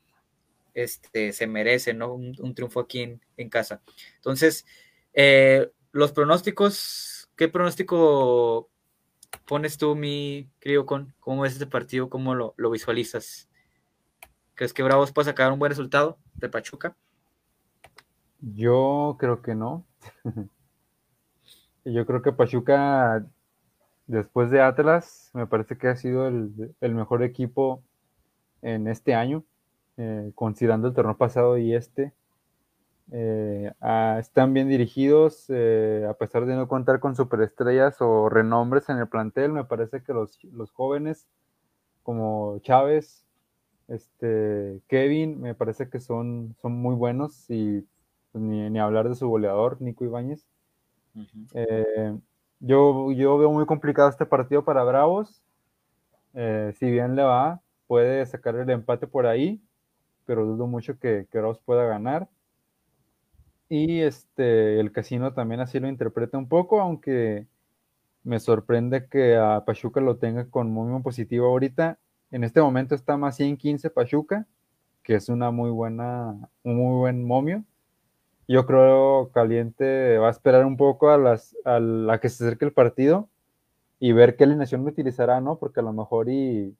este, se merece, ¿no? Un, triunfo aquí en, casa. Entonces, eh, los pronósticos, ¿qué pronóstico pones tú, mi querido con? ¿Cómo ves este partido? ¿Cómo lo, visualizas? ¿Crees que Bravos puede sacar un buen resultado de Pachuca? Yo creo que no. Yo creo que Pachuca Después de Atlas, me parece que ha sido el, mejor equipo en este año, eh, considerando el torneo pasado y este. Eh, están bien dirigidos, eh, a pesar de no contar con superestrellas o renombres en el plantel, me parece que los, jóvenes como Chávez, este, Kevin, me parece que son, son muy buenos y pues, ni, hablar de su goleador, Nico Ibáñez. Yo, yo veo muy complicado este partido para Bravos. Si bien le va, puede sacar el empate por ahí, pero dudo mucho que, Bravos pueda ganar. Y este, el casino también así lo interpreta un poco, aunque me sorprende que a Pachuca lo tenga con muy positivo ahorita. En este momento está más 115 Pachuca, que es una muy buena, un muy buen momio yo creo Caliente va a esperar un poco a, las, a la que se acerque el partido y ver qué alineación utilizará, ¿no? Porque a lo mejor y,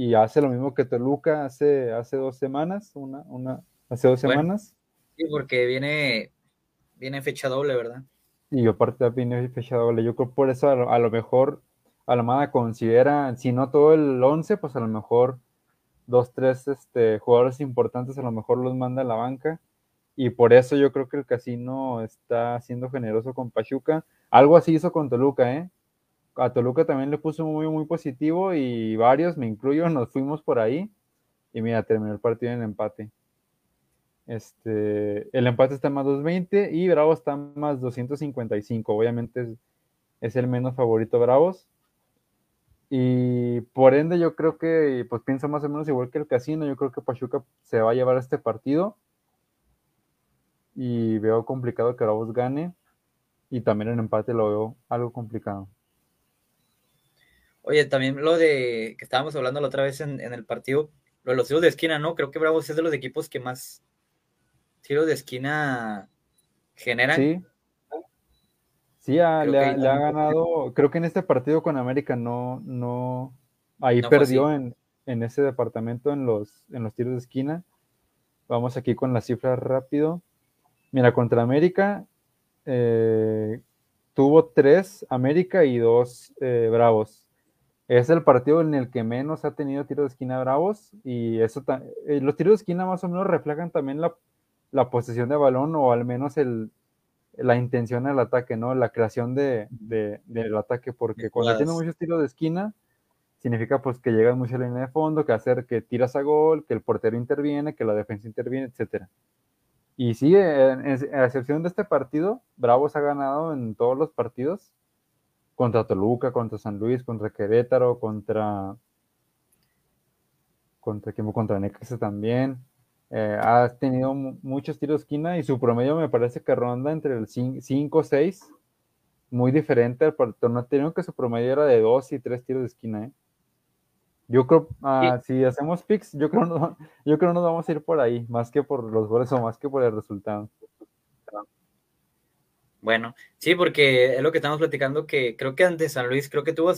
y hace lo mismo que Toluca hace, hace dos semanas, una, una, hace dos semanas. Sí, porque viene, viene fecha doble, ¿verdad? Y aparte viene fecha doble. Yo creo por eso a lo, mejor Alamada considera, si no todo el 11, pues a lo mejor dos, tres este, jugadores importantes a lo mejor los manda a la banca y por eso yo creo que el casino está siendo generoso con Pachuca. Algo así hizo con Toluca, ¿eh? A Toluca también le puso muy, muy positivo y varios, me incluyo, nos fuimos por ahí. Y mira, terminó el partido en empate. Este, el empate está más 220 y Bravos está más 255. Obviamente es, es, el menos favorito Bravos. Y por ende yo creo que, pues pienso más o menos igual que el casino, yo creo que Pachuca se va a llevar este partido y veo complicado que Bravos gane y también el empate lo veo algo complicado. Oye, también lo de que estábamos hablando la otra vez en, el partido, lo de los tiros de esquina, ¿no? Creo que Bravos es de los equipos que más tiros de esquina generan. Sí. Sí, le, ha, ganado, creo que en este partido con América no, no, ahí perdió en, en, ese departamento en los, en los tiros de esquina. Vamos aquí con las cifras rápido. Mira, contra América eh, tuvo tres América y dos eh, Bravos. Es el partido en el que menos ha tenido tiros de esquina Bravos y eso eh, los tiros de esquina más o menos reflejan también la, la posesión de balón o al menos el, la intención del ataque, ¿no? La creación de, del ataque, porque cuando tiene muchos tiros de esquina, significa pues que llegas mucho a la línea de fondo, que hacer que tiras a gol, que el portero interviene, que la defensa interviene, etcétera. Y sí, a excepción de este partido, Bravos ha ganado en todos los partidos, contra Toluca, contra San Luis, contra Querétaro, contra contra contra Necaxa también. Eh, ha tenido muchos tiros de esquina y su promedio me parece que ronda entre el 5 o 6, muy diferente al torneo tenido que su promedio era de 2 y 3 tiros de esquina. ¿eh? Yo creo, ah, si hacemos picks, yo creo, no, yo creo nos vamos a ir por ahí, más que por los goles o más que por el resultado. Bueno, sí, porque es lo que estamos platicando, que creo que ante San Luis, creo que tuvo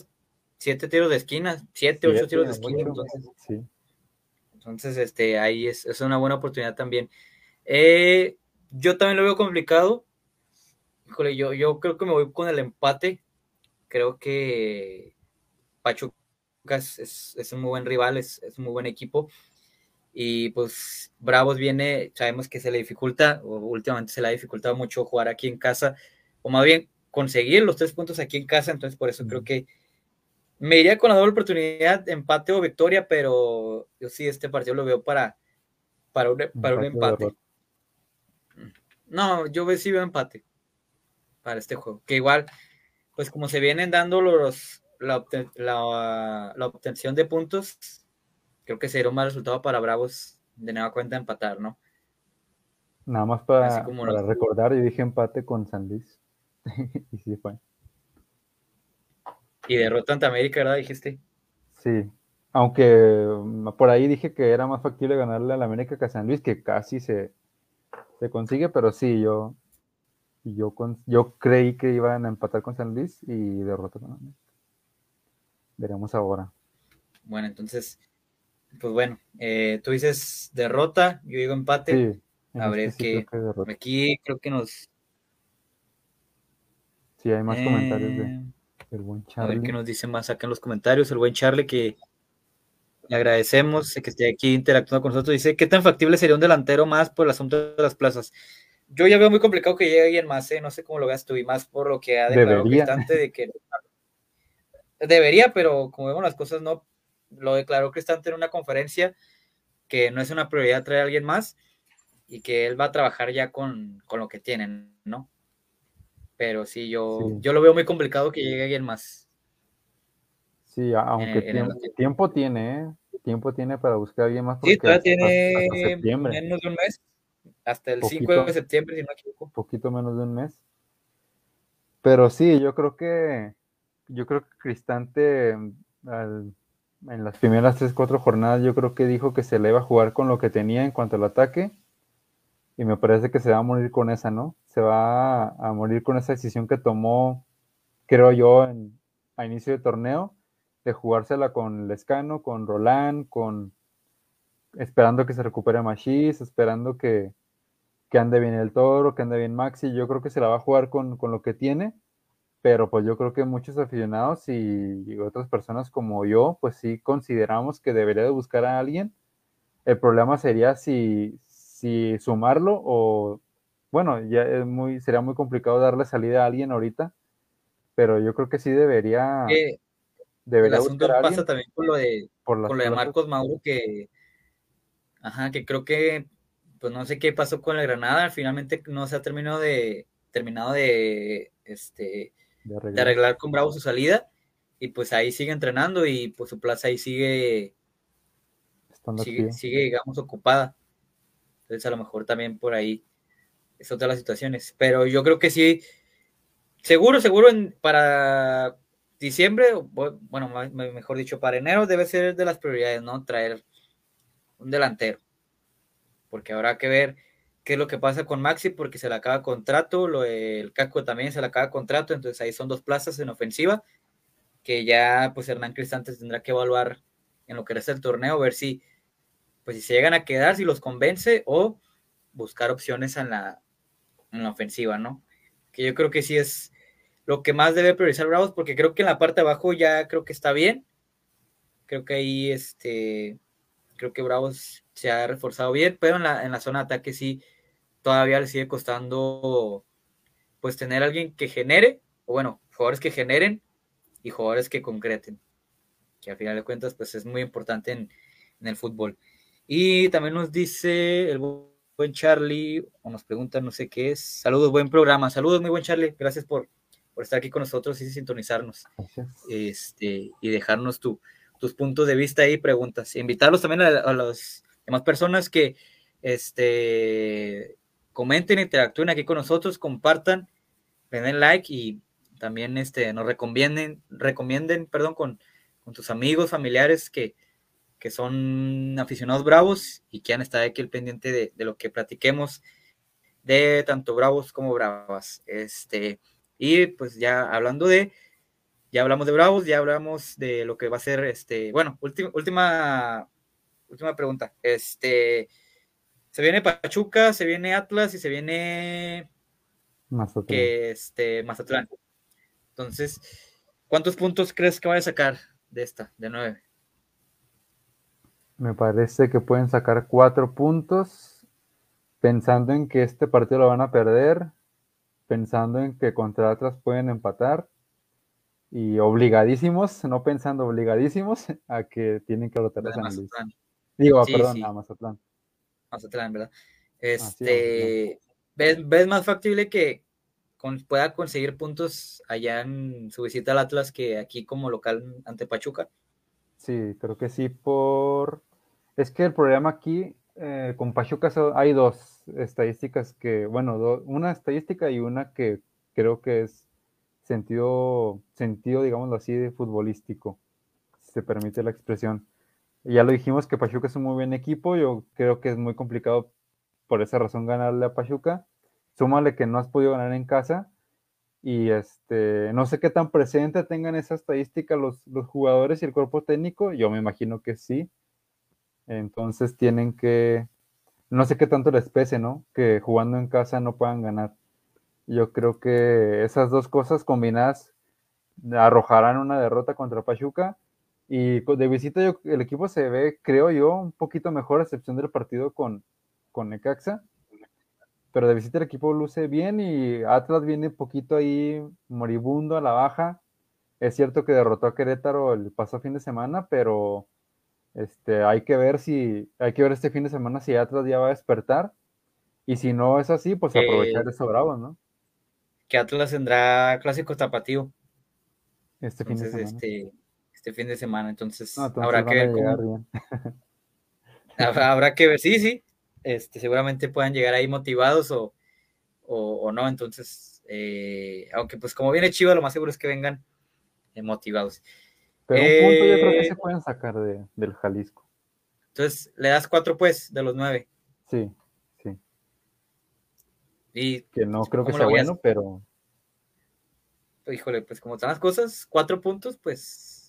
7 tiros de esquina, 7, 8 tiros de esquina. Entonces, sí. Entonces, este, ahí es, es una buena oportunidad también. Eh, yo también lo veo complicado. Híjole, yo, yo creo que me voy con el empate. Creo que Pachuca es, es, un muy buen rival, es, es, un muy buen equipo. Y pues Bravos viene, sabemos que se le dificulta, o últimamente se le ha dificultado mucho jugar aquí en casa, o más bien conseguir los tres puntos aquí en casa. Entonces, por eso creo que me iría con la doble oportunidad, empate o victoria, pero yo sí este partido lo veo para, para, un, para un empate. No, yo sí veo empate para este juego. Que igual, pues como se vienen dando los, la, la, obtención de puntos, creo que sería un mal resultado para Bravos de nueva cuenta empatar, ¿no? Nada más para, para recordar, yo dije empate con San Luis. y sí fue. Y derrota ante América, ¿verdad? Dijiste. Sí. Aunque mm, por ahí dije que era más factible ganarle a la América que a San Luis, que casi se, se consigue, pero sí, yo, yo, yo creí que iban a empatar con San Luis y derrota con América. Veremos ahora. Bueno, entonces, pues bueno, eh, tú dices derrota, yo digo empate. a ver, este que, aquí creo que nos... Sí, hay más comentarios de... Eh, a ver qué nos dice más acá en los comentarios. El buen Charlie que le agradecemos que esté aquí interactuando con nosotros. Dice, ¿qué tan factible sería un delantero más por el asunto de las plazas? Yo ya veo muy complicado que llegue alguien más, ¿eh? no sé cómo lo veas tú, y más por lo que ha declarado Cristante de que debería, pero como vemos las cosas, no lo declaró Cristante en una conferencia que no es una prioridad traer a alguien más y que él va a trabajar ya con, con lo que tienen, ¿no? pero sí, yo, yo lo veo muy complicado que llegue alguien más. Sí, aunque tiempo, tiene, ¿eh? Tiempo tiene para buscar a alguien más. Sí, todavía tiene menos de un mes, hasta el 5 de septiembre, si no me equivoco. Poquito menos de un mes. Pero sí, yo creo que yo creo que Cristante en las primeras 3, 4 jornadas yo creo que dijo que se le iba a jugar con lo que tenía en cuanto al ataque y me parece que se va a morir con esa, ¿no? Se va a, morir con esa decisión que tomó, creo yo, a inicio de torneo, de jugársela con Lescano, con Roland, con esperando que se recupere Machis, esperando que, que, ande bien el toro, que ande bien Maxi. Yo creo que se la va a jugar con, con lo que tiene, pero pues yo creo que muchos aficionados y, otras personas como yo, pues sí consideramos que debería de buscar a alguien. El problema sería si, si sumarlo o, bueno, ya es muy, sería muy complicado darle salida a alguien ahorita, pero yo creo que sí debería. debería el asunto pasa también con lo de, con lo de Marcos Mauro, que, ajá, que creo que, pues no sé qué pasó con la Granada, finalmente no se ha terminado de, terminado de, este, de arreglar, con Bravo su salida, y pues ahí sigue entrenando y pues su plaza ahí sigue, sigue, sigue, digamos, ocupada. Entonces, a lo mejor también por ahí es otra de las situaciones. Pero yo creo que sí, seguro, seguro para diciembre, bueno, mejor dicho, para enero debe ser de las prioridades, ¿no? Traer un delantero. Porque habrá que ver qué es lo que pasa con Maxi, porque se le acaba contrato, lo, el Caco también se le acaba contrato, entonces ahí son dos plazas en ofensiva, que ya pues Hernán Cristantes tendrá que evaluar en lo que resta el torneo, ver si, pues si se llegan a quedar, si los convence, o buscar opciones en la, en la ofensiva, ¿no? Que yo creo que sí es lo que más debe priorizar Bravos, porque creo que en la parte de abajo ya creo que está bien. Creo que ahí, este, creo que Bravos se ha reforzado bien, pero en la, en la zona ataque sí todavía le sigue costando pues tener alguien que genere, o bueno, jugadores que generen y jugadores que concreten, que a final de cuentas pues es muy importante en, en el fútbol. Y también nos dice el buen Charlie, o nos pregunta no sé qué es, saludos, buen programa, saludos, muy buen Charlie, gracias por, por estar aquí con nosotros y sintonizarnos. Este, y dejarnos tu, tus puntos de vista y preguntas. Invitarlos también a, a las demás personas que este, comenten, interactúen aquí con nosotros, compartan, den like y también este, nos recomienden, recomienden perdón, con, con tus amigos, familiares que, que son aficionados bravos y que han estado aquí al pendiente de, de, lo que platiquemos de tanto bravos como bravas. Este, y pues ya hablando de, ya hablamos de bravos, ya hablamos de lo que va a ser, este, bueno, última, última, última pregunta. Este, se viene Pachuca, se viene Atlas y se viene Mazatlán. Que, este, Mazatlán. Entonces, ¿cuántos puntos crees que vaya a sacar de esta, de nueve? Me parece que pueden sacar cuatro puntos, pensando en que este partido lo van a perder, pensando en que contra Atlas pueden empatar y obligadísimos, no pensando obligadísimos a que tienen que rotar a San Luis. Digo, sí, perdón, sí. a Mazatlán. Mazatlán, ¿verdad? Este, ¿ves, ¿ves, más factible que con, pueda conseguir puntos allá en su visita al Atlas que aquí como local ante Pachuca? Sí, creo que sí, por... Es que el problema aquí eh, con Pachuca hay dos estadísticas que, bueno, do, una estadística y una que creo que es sentido, sentido, digámoslo así, de futbolístico, si se permite la expresión. Ya lo dijimos que Pachuca es un muy buen equipo. Yo creo que es muy complicado por esa razón ganarle a Pachuca. Súmale que no has podido ganar en casa. Y este, no sé qué tan presente tengan esa estadística los, los jugadores y el cuerpo técnico. Yo me imagino que sí. Entonces tienen que, no sé qué tanto les pese, ¿no? Que jugando en casa no puedan ganar. Yo creo que esas dos cosas combinadas arrojarán una derrota contra Pachuca y de visita yo, el equipo se ve, creo yo, un poquito mejor a excepción del partido con, con Necaxa. Pero de visita el equipo luce bien y Atlas viene un poquito ahí moribundo a la baja. Es cierto que derrotó a Querétaro el pasado fin de semana, pero este, hay que ver si, hay que ver este fin de semana si Atlas ya va a despertar. Y si no es así, pues aprovechar eh, eso bravo, ¿no? Que Atlas tendrá clásico tapatío. Este fin Entonces, de semana. Este, este fin de semana. Entonces, no, entonces habrá que ver cómo... habrá que ver, sí, sí. Este, seguramente puedan llegar ahí motivados o, o, o no. Entonces, eh, aunque pues como viene Chiva, lo más seguro es que vengan eh, motivados. Pero un punto yo creo que se pueden sacar de, del Jalisco. Entonces, le das cuatro, pues, de los nueve. Sí, sí. Y, que no creo que sea bueno, pero. Híjole, pues como están las cosas, cuatro puntos, pues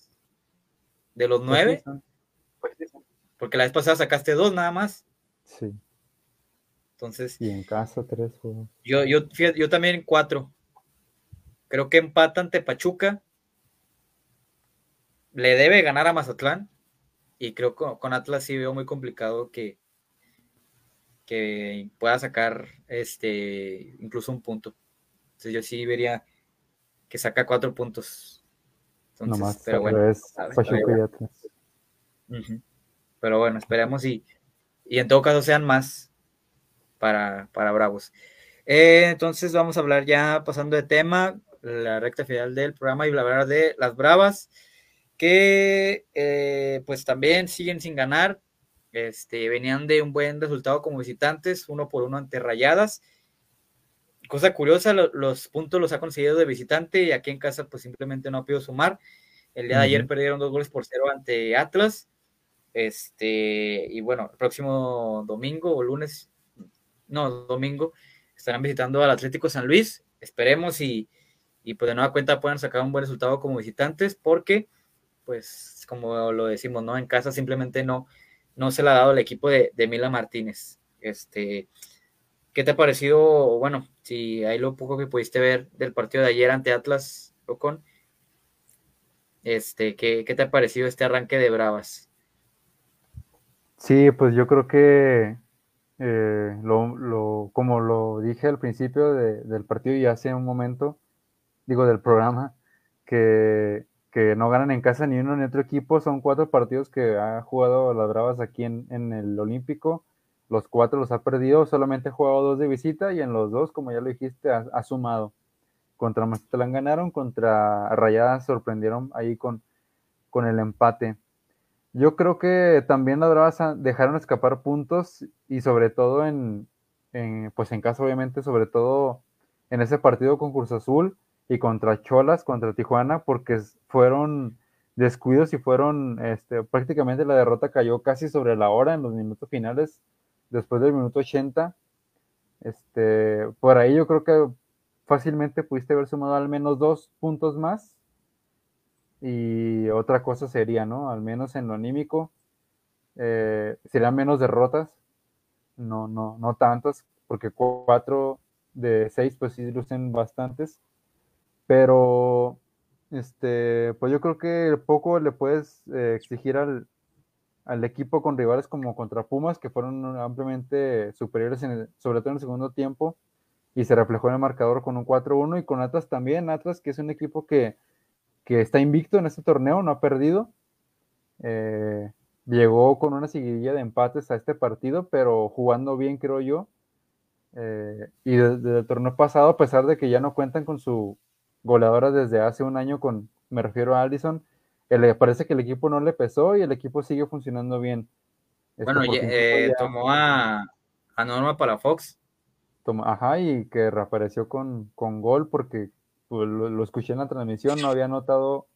de los nueve. Pues sí, porque la vez pasada sacaste dos nada más. Sí. Entonces. Y en casa tres juegos. Yo, yo, yo también cuatro. Creo que empatan Pachuca. Le debe ganar a Mazatlán. Y creo que con Atlas sí veo muy complicado que, que pueda sacar este incluso un punto. Entonces yo sí vería que saca cuatro puntos entonces, no más, pero bueno, es. Uh -huh. Pero bueno, esperemos y, y en todo caso sean más para, para Bravos. Eh, entonces vamos a hablar ya pasando de tema, la recta final del programa y hablar de las Bravas, que eh, pues también siguen sin ganar. Este, venían de un buen resultado como visitantes, uno por uno ante Rayadas cosa curiosa, lo, los puntos los ha conseguido de visitante y aquí en casa pues simplemente no ha podido sumar. El día de ayer uh -huh. perdieron dos goles por cero ante Atlas. Este, y bueno, el próximo domingo o lunes, no, domingo, estarán visitando al Atlético San Luis. Esperemos y, y pues de nueva cuenta puedan sacar un buen resultado como visitantes, porque, pues, como lo decimos, ¿no? En casa simplemente no, no se le ha dado el equipo de, de Mila Martínez. Este, ¿qué te ha parecido? Bueno, si hay lo poco que pudiste ver del partido de ayer ante Atlas, Ocon, este, ¿qué, ¿qué te ha parecido este arranque de Bravas? Sí, pues yo creo que eh, lo, lo, como lo dije al principio de, del partido y hace un momento, digo del programa, que, que, no ganan en casa ni uno ni otro equipo. Son cuatro partidos que ha jugado las Bravas aquí en, en el Olímpico. Los cuatro los ha perdido, solamente ha jugado dos de visita y en los dos, como ya lo dijiste, ha, sumado. Contra Mazatlán ganaron, contra Rayadas sorprendieron ahí con, con el empate. Yo creo que también las Bravas dejaron escapar puntos y sobre todo en, en, pues en caso obviamente, sobre todo en ese partido con Cruz Azul y contra Cholas, contra Tijuana, porque fueron descuidos y fueron, este, prácticamente la derrota cayó casi sobre la hora en los minutos finales, después del minuto 80. Este, por ahí yo creo que fácilmente pudiste haber sumado al menos dos puntos más y otra cosa sería, ¿no? Al menos en lo anímico, eh, serían menos derrotas, no, no, no tantas, porque cuatro de seis, pues sí lucen bastantes, pero este, pues yo creo que poco le puedes eh, exigir al, al, equipo con rivales como contra Pumas, que fueron ampliamente superiores, en el, sobre todo en el segundo tiempo, y se reflejó en el marcador con un 4-1, y con Atlas también, Atlas que es un equipo que que está invicto en este torneo, no ha perdido. Eh, llegó con una seguidilla de empates a este partido, pero jugando bien, creo yo. Eh, y desde el torneo pasado, a pesar de que ya no cuentan con su goleadora desde hace un año, con, me refiero a Allison, le parece que el equipo no le pesó y el equipo sigue funcionando bien. Este, bueno, eh, ya, tomó a, a Norma para Fox. Tomó, ajá, y que reapareció con, con gol porque pues, lo, lo, escuché en la transmisión, no había notado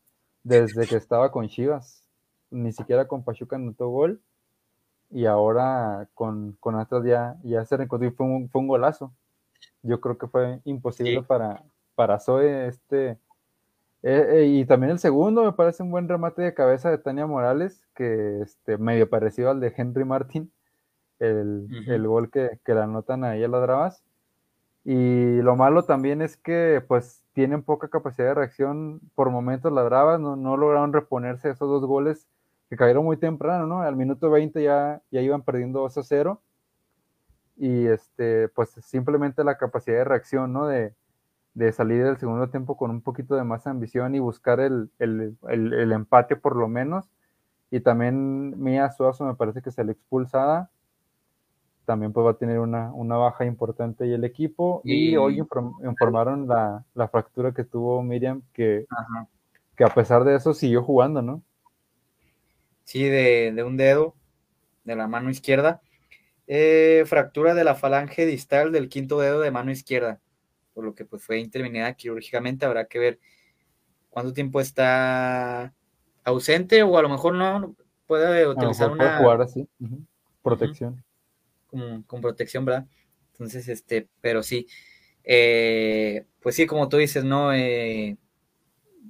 desde que estaba con Chivas, ni siquiera con Pachuca anotó gol, y ahora con, con Atlas ya, ya se reencontró y fue un, fue un golazo. Yo creo que fue imposible sí. para, para Zoe este. Eh, eh, y también el segundo me parece un buen remate de cabeza de Tania Morales, que este, medio parecido al de Henry Martin, el, uh -huh. el gol que, que la anotan ahí a las Bravas. Y lo malo también es que pues tienen poca capacidad de reacción por momentos las Bravas, no, no lograron reponerse esos dos goles que cayeron muy temprano, ¿no? Al minuto 20 ya, ya iban perdiendo 2 a 0 y este, pues simplemente la capacidad de reacción, ¿no? De, de salir del segundo tiempo con un poquito de más ambición y buscar el, el, el, el empate por lo menos. Y también Mía Suazo me parece que se le expulsada también pues va a tener una, una baja importante y el equipo. Y, y hoy informaron la, la, fractura que tuvo Miriam, que, que a pesar de eso siguió jugando, ¿no? Sí, de, de un dedo, de la mano izquierda. Eh, fractura de la falange distal del quinto dedo de mano izquierda, por lo que pues fue intervenida quirúrgicamente. Habrá que ver cuánto tiempo está ausente o a lo mejor no puede utilizar una... Jugar así, uh -huh. protección. Uh -huh con, con, protección, ¿verdad? Entonces, este, pero sí, eh, pues sí, como tú dices, no, eh,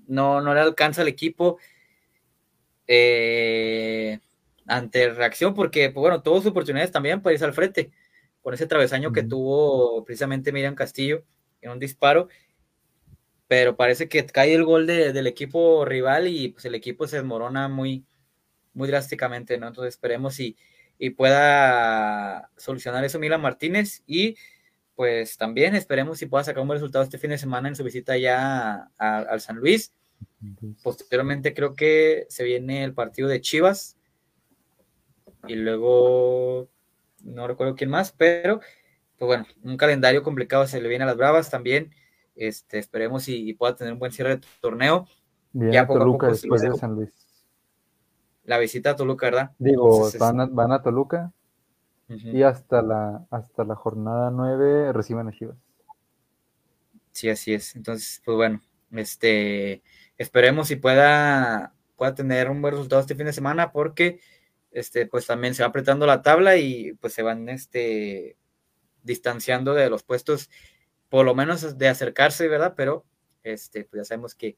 no, no le alcanza al equipo eh, ante reacción, porque, pues, bueno, tuvo sus oportunidades también para irse al frente, con ese travesaño uh -huh. que tuvo precisamente Miriam Castillo en un disparo, pero parece que cae el gol de, del equipo rival y pues el equipo se desmorona muy, muy drásticamente, ¿no? Entonces esperemos y y pueda solucionar eso Milan Martínez y pues también esperemos si pueda sacar un buen resultado este fin de semana en su visita ya al San Luis. Posteriormente creo que se viene el partido de Chivas y luego no recuerdo quién más, pero pues bueno, un calendario complicado se le viene a las Bravas también. Este, esperemos y, y pueda tener un buen cierre de torneo. Bien, ya poco Toluca a poco después de San Luis la visita a Toluca, ¿verdad? Digo, Entonces, van, a, van, a, Toluca uh -huh. y hasta la, hasta la jornada 9 reciben a Chivas. Sí, así es. Entonces, pues bueno, este, esperemos si pueda, pueda tener un buen resultado este fin de semana porque este, pues también se va apretando la tabla y pues se van este, distanciando de los puestos, por lo menos de acercarse, ¿verdad? Pero este, pues ya sabemos que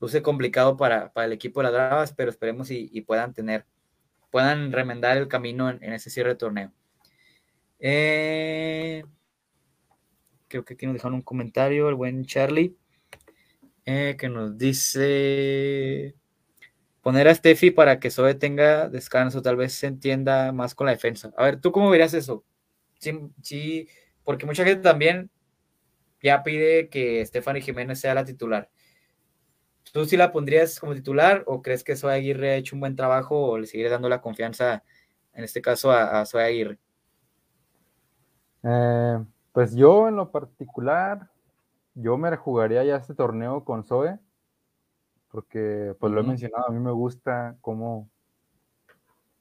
luce complicado para, el equipo de las Bravas, pero esperemos y, puedan tener, puedan remendar el camino en, ese cierre de torneo. Eh, creo que aquí nos dejaron un comentario el buen Charlie, eh, que nos dice poner a Steffi para que Zoe tenga descanso, tal vez se entienda más con la defensa. A ver, ¿tú cómo verías eso? Sí, sí porque mucha gente también ya pide que Stephanie Jiménez sea la titular. ¿Tú sí la pondrías como titular o crees que Zoe Aguirre ha hecho un buen trabajo o le seguirías dando la confianza, en este caso, a, a Aguirre? Eh, pues yo en lo particular, yo me jugaría ya este torneo con Zoe, porque pues lo he mencionado, a mí me gusta cómo,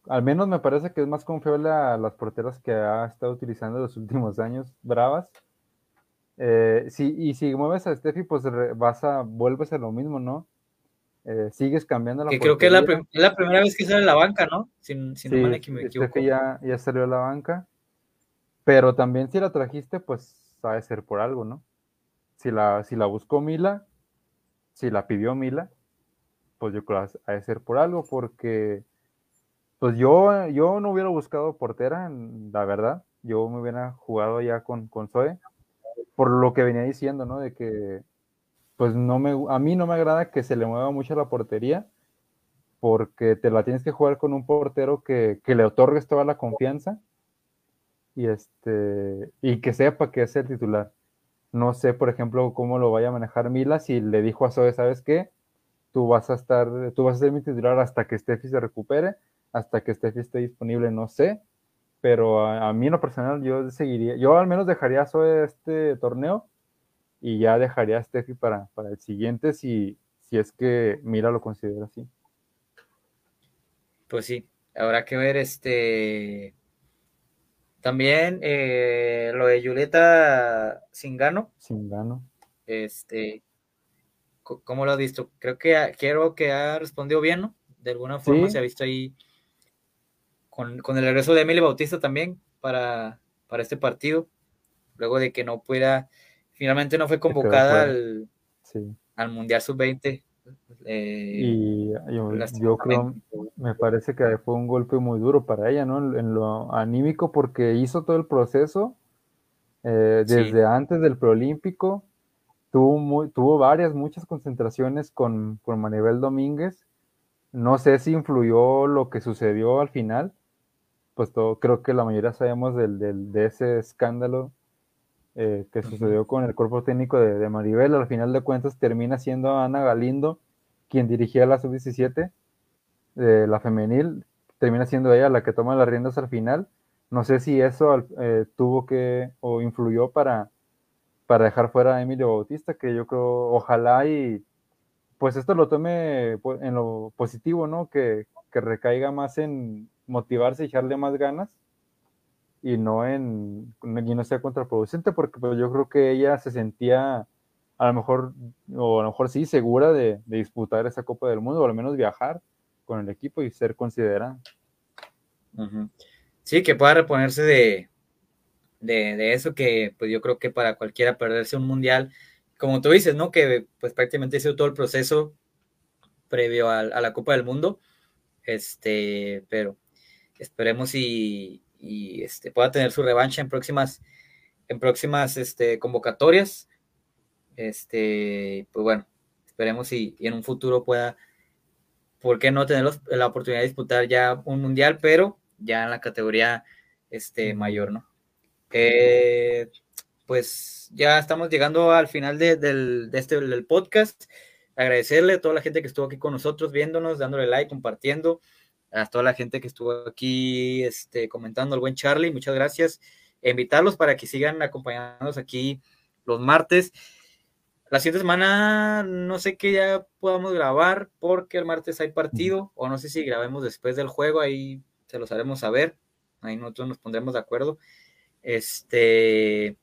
al menos me parece que es más confiable a las porteras que ha estado utilizando los últimos años, bravas. Eh, y si mueves a Steffi, pues vas a, vuelves a lo mismo, ¿no? Eh, sigues cambiando la Que creo que es la, primera vez que sale a la banca, ¿no? Sin, sí, me equivoco. ya, ya salió a la banca. Pero también si la trajiste, pues sabe ser por algo, ¿no? Si la, si la buscó Mila, si la pidió Mila, pues yo creo que ha de ser por algo, porque pues yo, yo no hubiera buscado portera, la verdad. Yo me hubiera jugado ya con, con Zoe, por lo que venía diciendo, ¿no? De que, pues no me, a mí no me agrada que se le mueva mucho la portería, porque te la tienes que jugar con un portero que, que le otorgues toda la confianza y, este, y que sepa que es el titular. No sé, por ejemplo, cómo lo vaya a manejar Mila, si le dijo a Zoe, ¿sabes qué? Tú vas a estar, tú vas a ser mi titular hasta que Steffi se recupere, hasta que Steffi esté disponible, no sé, pero a, mí en lo personal yo seguiría, yo al menos dejaría Zoe este torneo y ya dejaría a Steffi para, para el siguiente si, si es que Mila lo considera así. Pues sí, habrá que ver este también eh, lo de Julieta Singano. Singano. Este, ¿cómo lo has visto? Creo que quiero que ha respondido bien, ¿no? De alguna forma se ha visto ahí con, el regreso de Emily Bautista también para, para este partido. Luego de que no pueda, finalmente no fue convocada al, al Mundial Sub-20 eh, y yo, creo, me parece que fue un golpe muy duro para ella, ¿no? En lo anímico, porque hizo todo el proceso eh, desde antes del preolímpico. Tuvo, tuvo varias, muchas concentraciones con, con Maribel Domínguez. No sé si influyó lo que sucedió al final. Pues todo, creo que la mayoría sabemos del, de ese escándalo eh, que sucedió con el cuerpo técnico de, de, Maribel. Al final de cuentas termina siendo Ana Galindo quien dirigía la sub-17, de la femenil, termina siendo ella la que toma las riendas al final. No sé si eso eh, tuvo que o influyó para, para dejar fuera a Emilio Bautista, que yo creo, ojalá y pues esto lo tome en lo positivo, ¿no? Que, que recaiga más en motivarse y echarle más ganas y no en y no sea contraproducente, porque pues, yo creo que ella se sentía a lo mejor, o a lo mejor sí, segura de, disputar esa Copa del Mundo, o al menos viajar con el equipo y ser considerada. Sí, que pueda reponerse de, de, eso, que pues yo creo que para cualquiera perderse un mundial, como tú dices, ¿no? Que pues prácticamente hizo todo el proceso previo a, la Copa del Mundo, este, pero esperemos y, y, este, pueda tener su revancha en próximas, en próximas este, convocatorias. Este, pues bueno, esperemos y, en un futuro pueda, ¿por qué no tener la oportunidad de disputar ya un mundial, pero ya en la categoría este, mayor, ¿no? Eh, pues ya estamos llegando al final de, del, este, del podcast. Agradecerle a toda la gente que estuvo aquí con nosotros, viéndonos, dándole like, compartiendo, a toda la gente que estuvo aquí este, comentando, el buen Charlie, muchas gracias. invitarlos para que sigan acompañándonos aquí los martes. La siguiente semana no sé qué ya podamos grabar porque el martes hay partido o no sé si grabemos después del juego, ahí se los haremos saber, ahí nosotros nos pondremos de acuerdo. Este,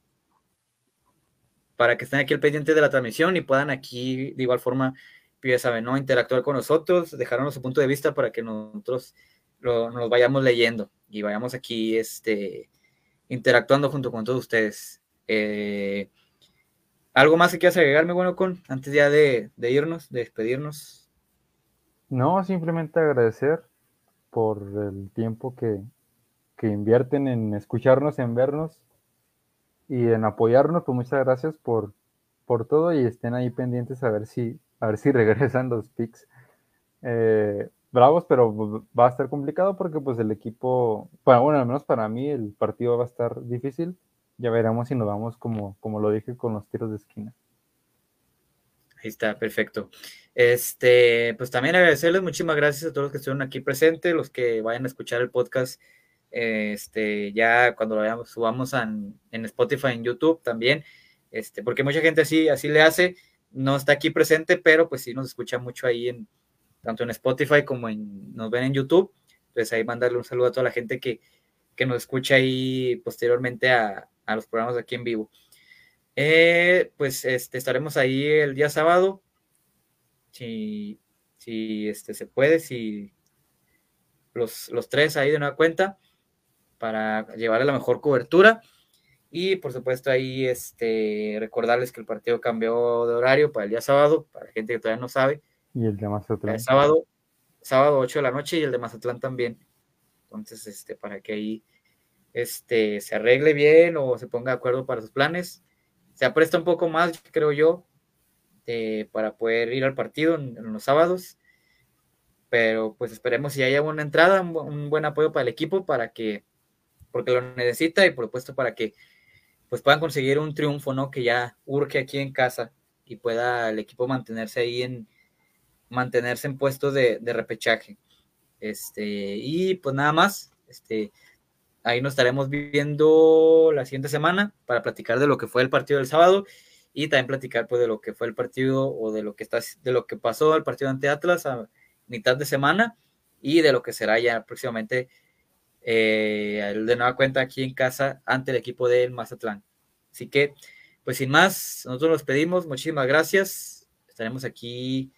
para que estén aquí al pendiente de la transmisión y puedan aquí de igual forma, saben, ¿no? Interactuar con nosotros, dejarnos su punto de vista para que nosotros lo, nos vayamos leyendo y vayamos aquí, este, interactuando junto con todos ustedes. Eh, ¿Algo más que quieras agregarme, bueno, con antes ya de, de irnos, de despedirnos? No, simplemente agradecer por el tiempo que, que invierten en escucharnos, en vernos y en apoyarnos. Pues muchas gracias por, por todo y estén ahí pendientes a ver si, a ver si regresan los picks. Eh, bravos, pero va a estar complicado porque pues el equipo, bueno, al menos para mí el partido va a estar difícil. Ya veremos si nos vamos como, como lo dije con los tiros de esquina. Ahí está, perfecto. Este, pues también agradecerles muchísimas gracias a todos los que estuvieron aquí presentes, los que vayan a escuchar el podcast, este, ya cuando lo veamos, subamos en, en Spotify, en YouTube también, este, porque mucha gente así, así le hace, no está aquí presente, pero pues sí nos escucha mucho ahí en, tanto en Spotify como en, nos ven en YouTube. Entonces ahí mandarle un saludo a toda la gente que, que nos escucha ahí posteriormente a, a los programas aquí en vivo. Eh, pues este, estaremos ahí el día sábado, si, si este, se puede, si los, los tres ahí de una cuenta para llevarle la mejor cobertura. Y por supuesto ahí este, recordarles que el partido cambió de horario para el día sábado, para la gente que todavía no sabe. Y el de Mazatlán. El sábado, sábado 8 de la noche y el de Mazatlán también. Entonces, este, para que ahí este, se arregle bien o se ponga de acuerdo para sus planes. Se apresta un poco más, creo yo, para poder ir al partido en, los sábados. Pero pues esperemos si haya una entrada, un, buen apoyo para el equipo, para que, porque lo necesita y por supuesto para que pues puedan conseguir un triunfo, ¿no? Que ya urge aquí en casa y pueda el equipo mantenerse ahí en, mantenerse en puestos de, de repechaje. Este, y pues nada más, este, Ahí nos estaremos viendo la siguiente semana para platicar de lo que fue el partido del sábado y también platicar pues de lo que fue el partido o de lo que está de lo que pasó el partido ante Atlas a mitad de semana y de lo que será ya próximamente eh, de nueva cuenta aquí en casa ante el equipo del Mazatlán. Así que, pues sin más, nosotros nos pedimos, muchísimas gracias. Estaremos aquí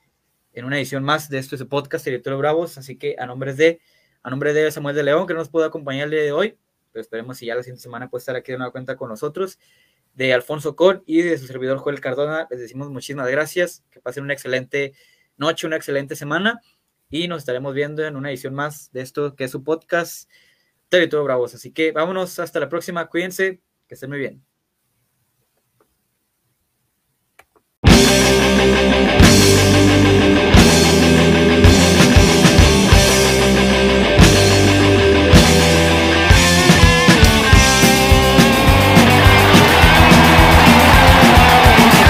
en una edición más de este podcast Territorio Bravos, así que a nombre de a nombre de Samuel de León, que no nos pudo acompañar el día de hoy, pero esperemos si ya la siguiente semana puede estar aquí de nueva cuenta con nosotros, de Alfonso Con y de su servidor Joel Cardona, les decimos muchísimas gracias, que pasen una excelente noche, una excelente semana, y nos estaremos viendo en una edición más de esto que es su podcast Territorio Bravos. Así que vámonos hasta la próxima, cuídense, que estén muy bien.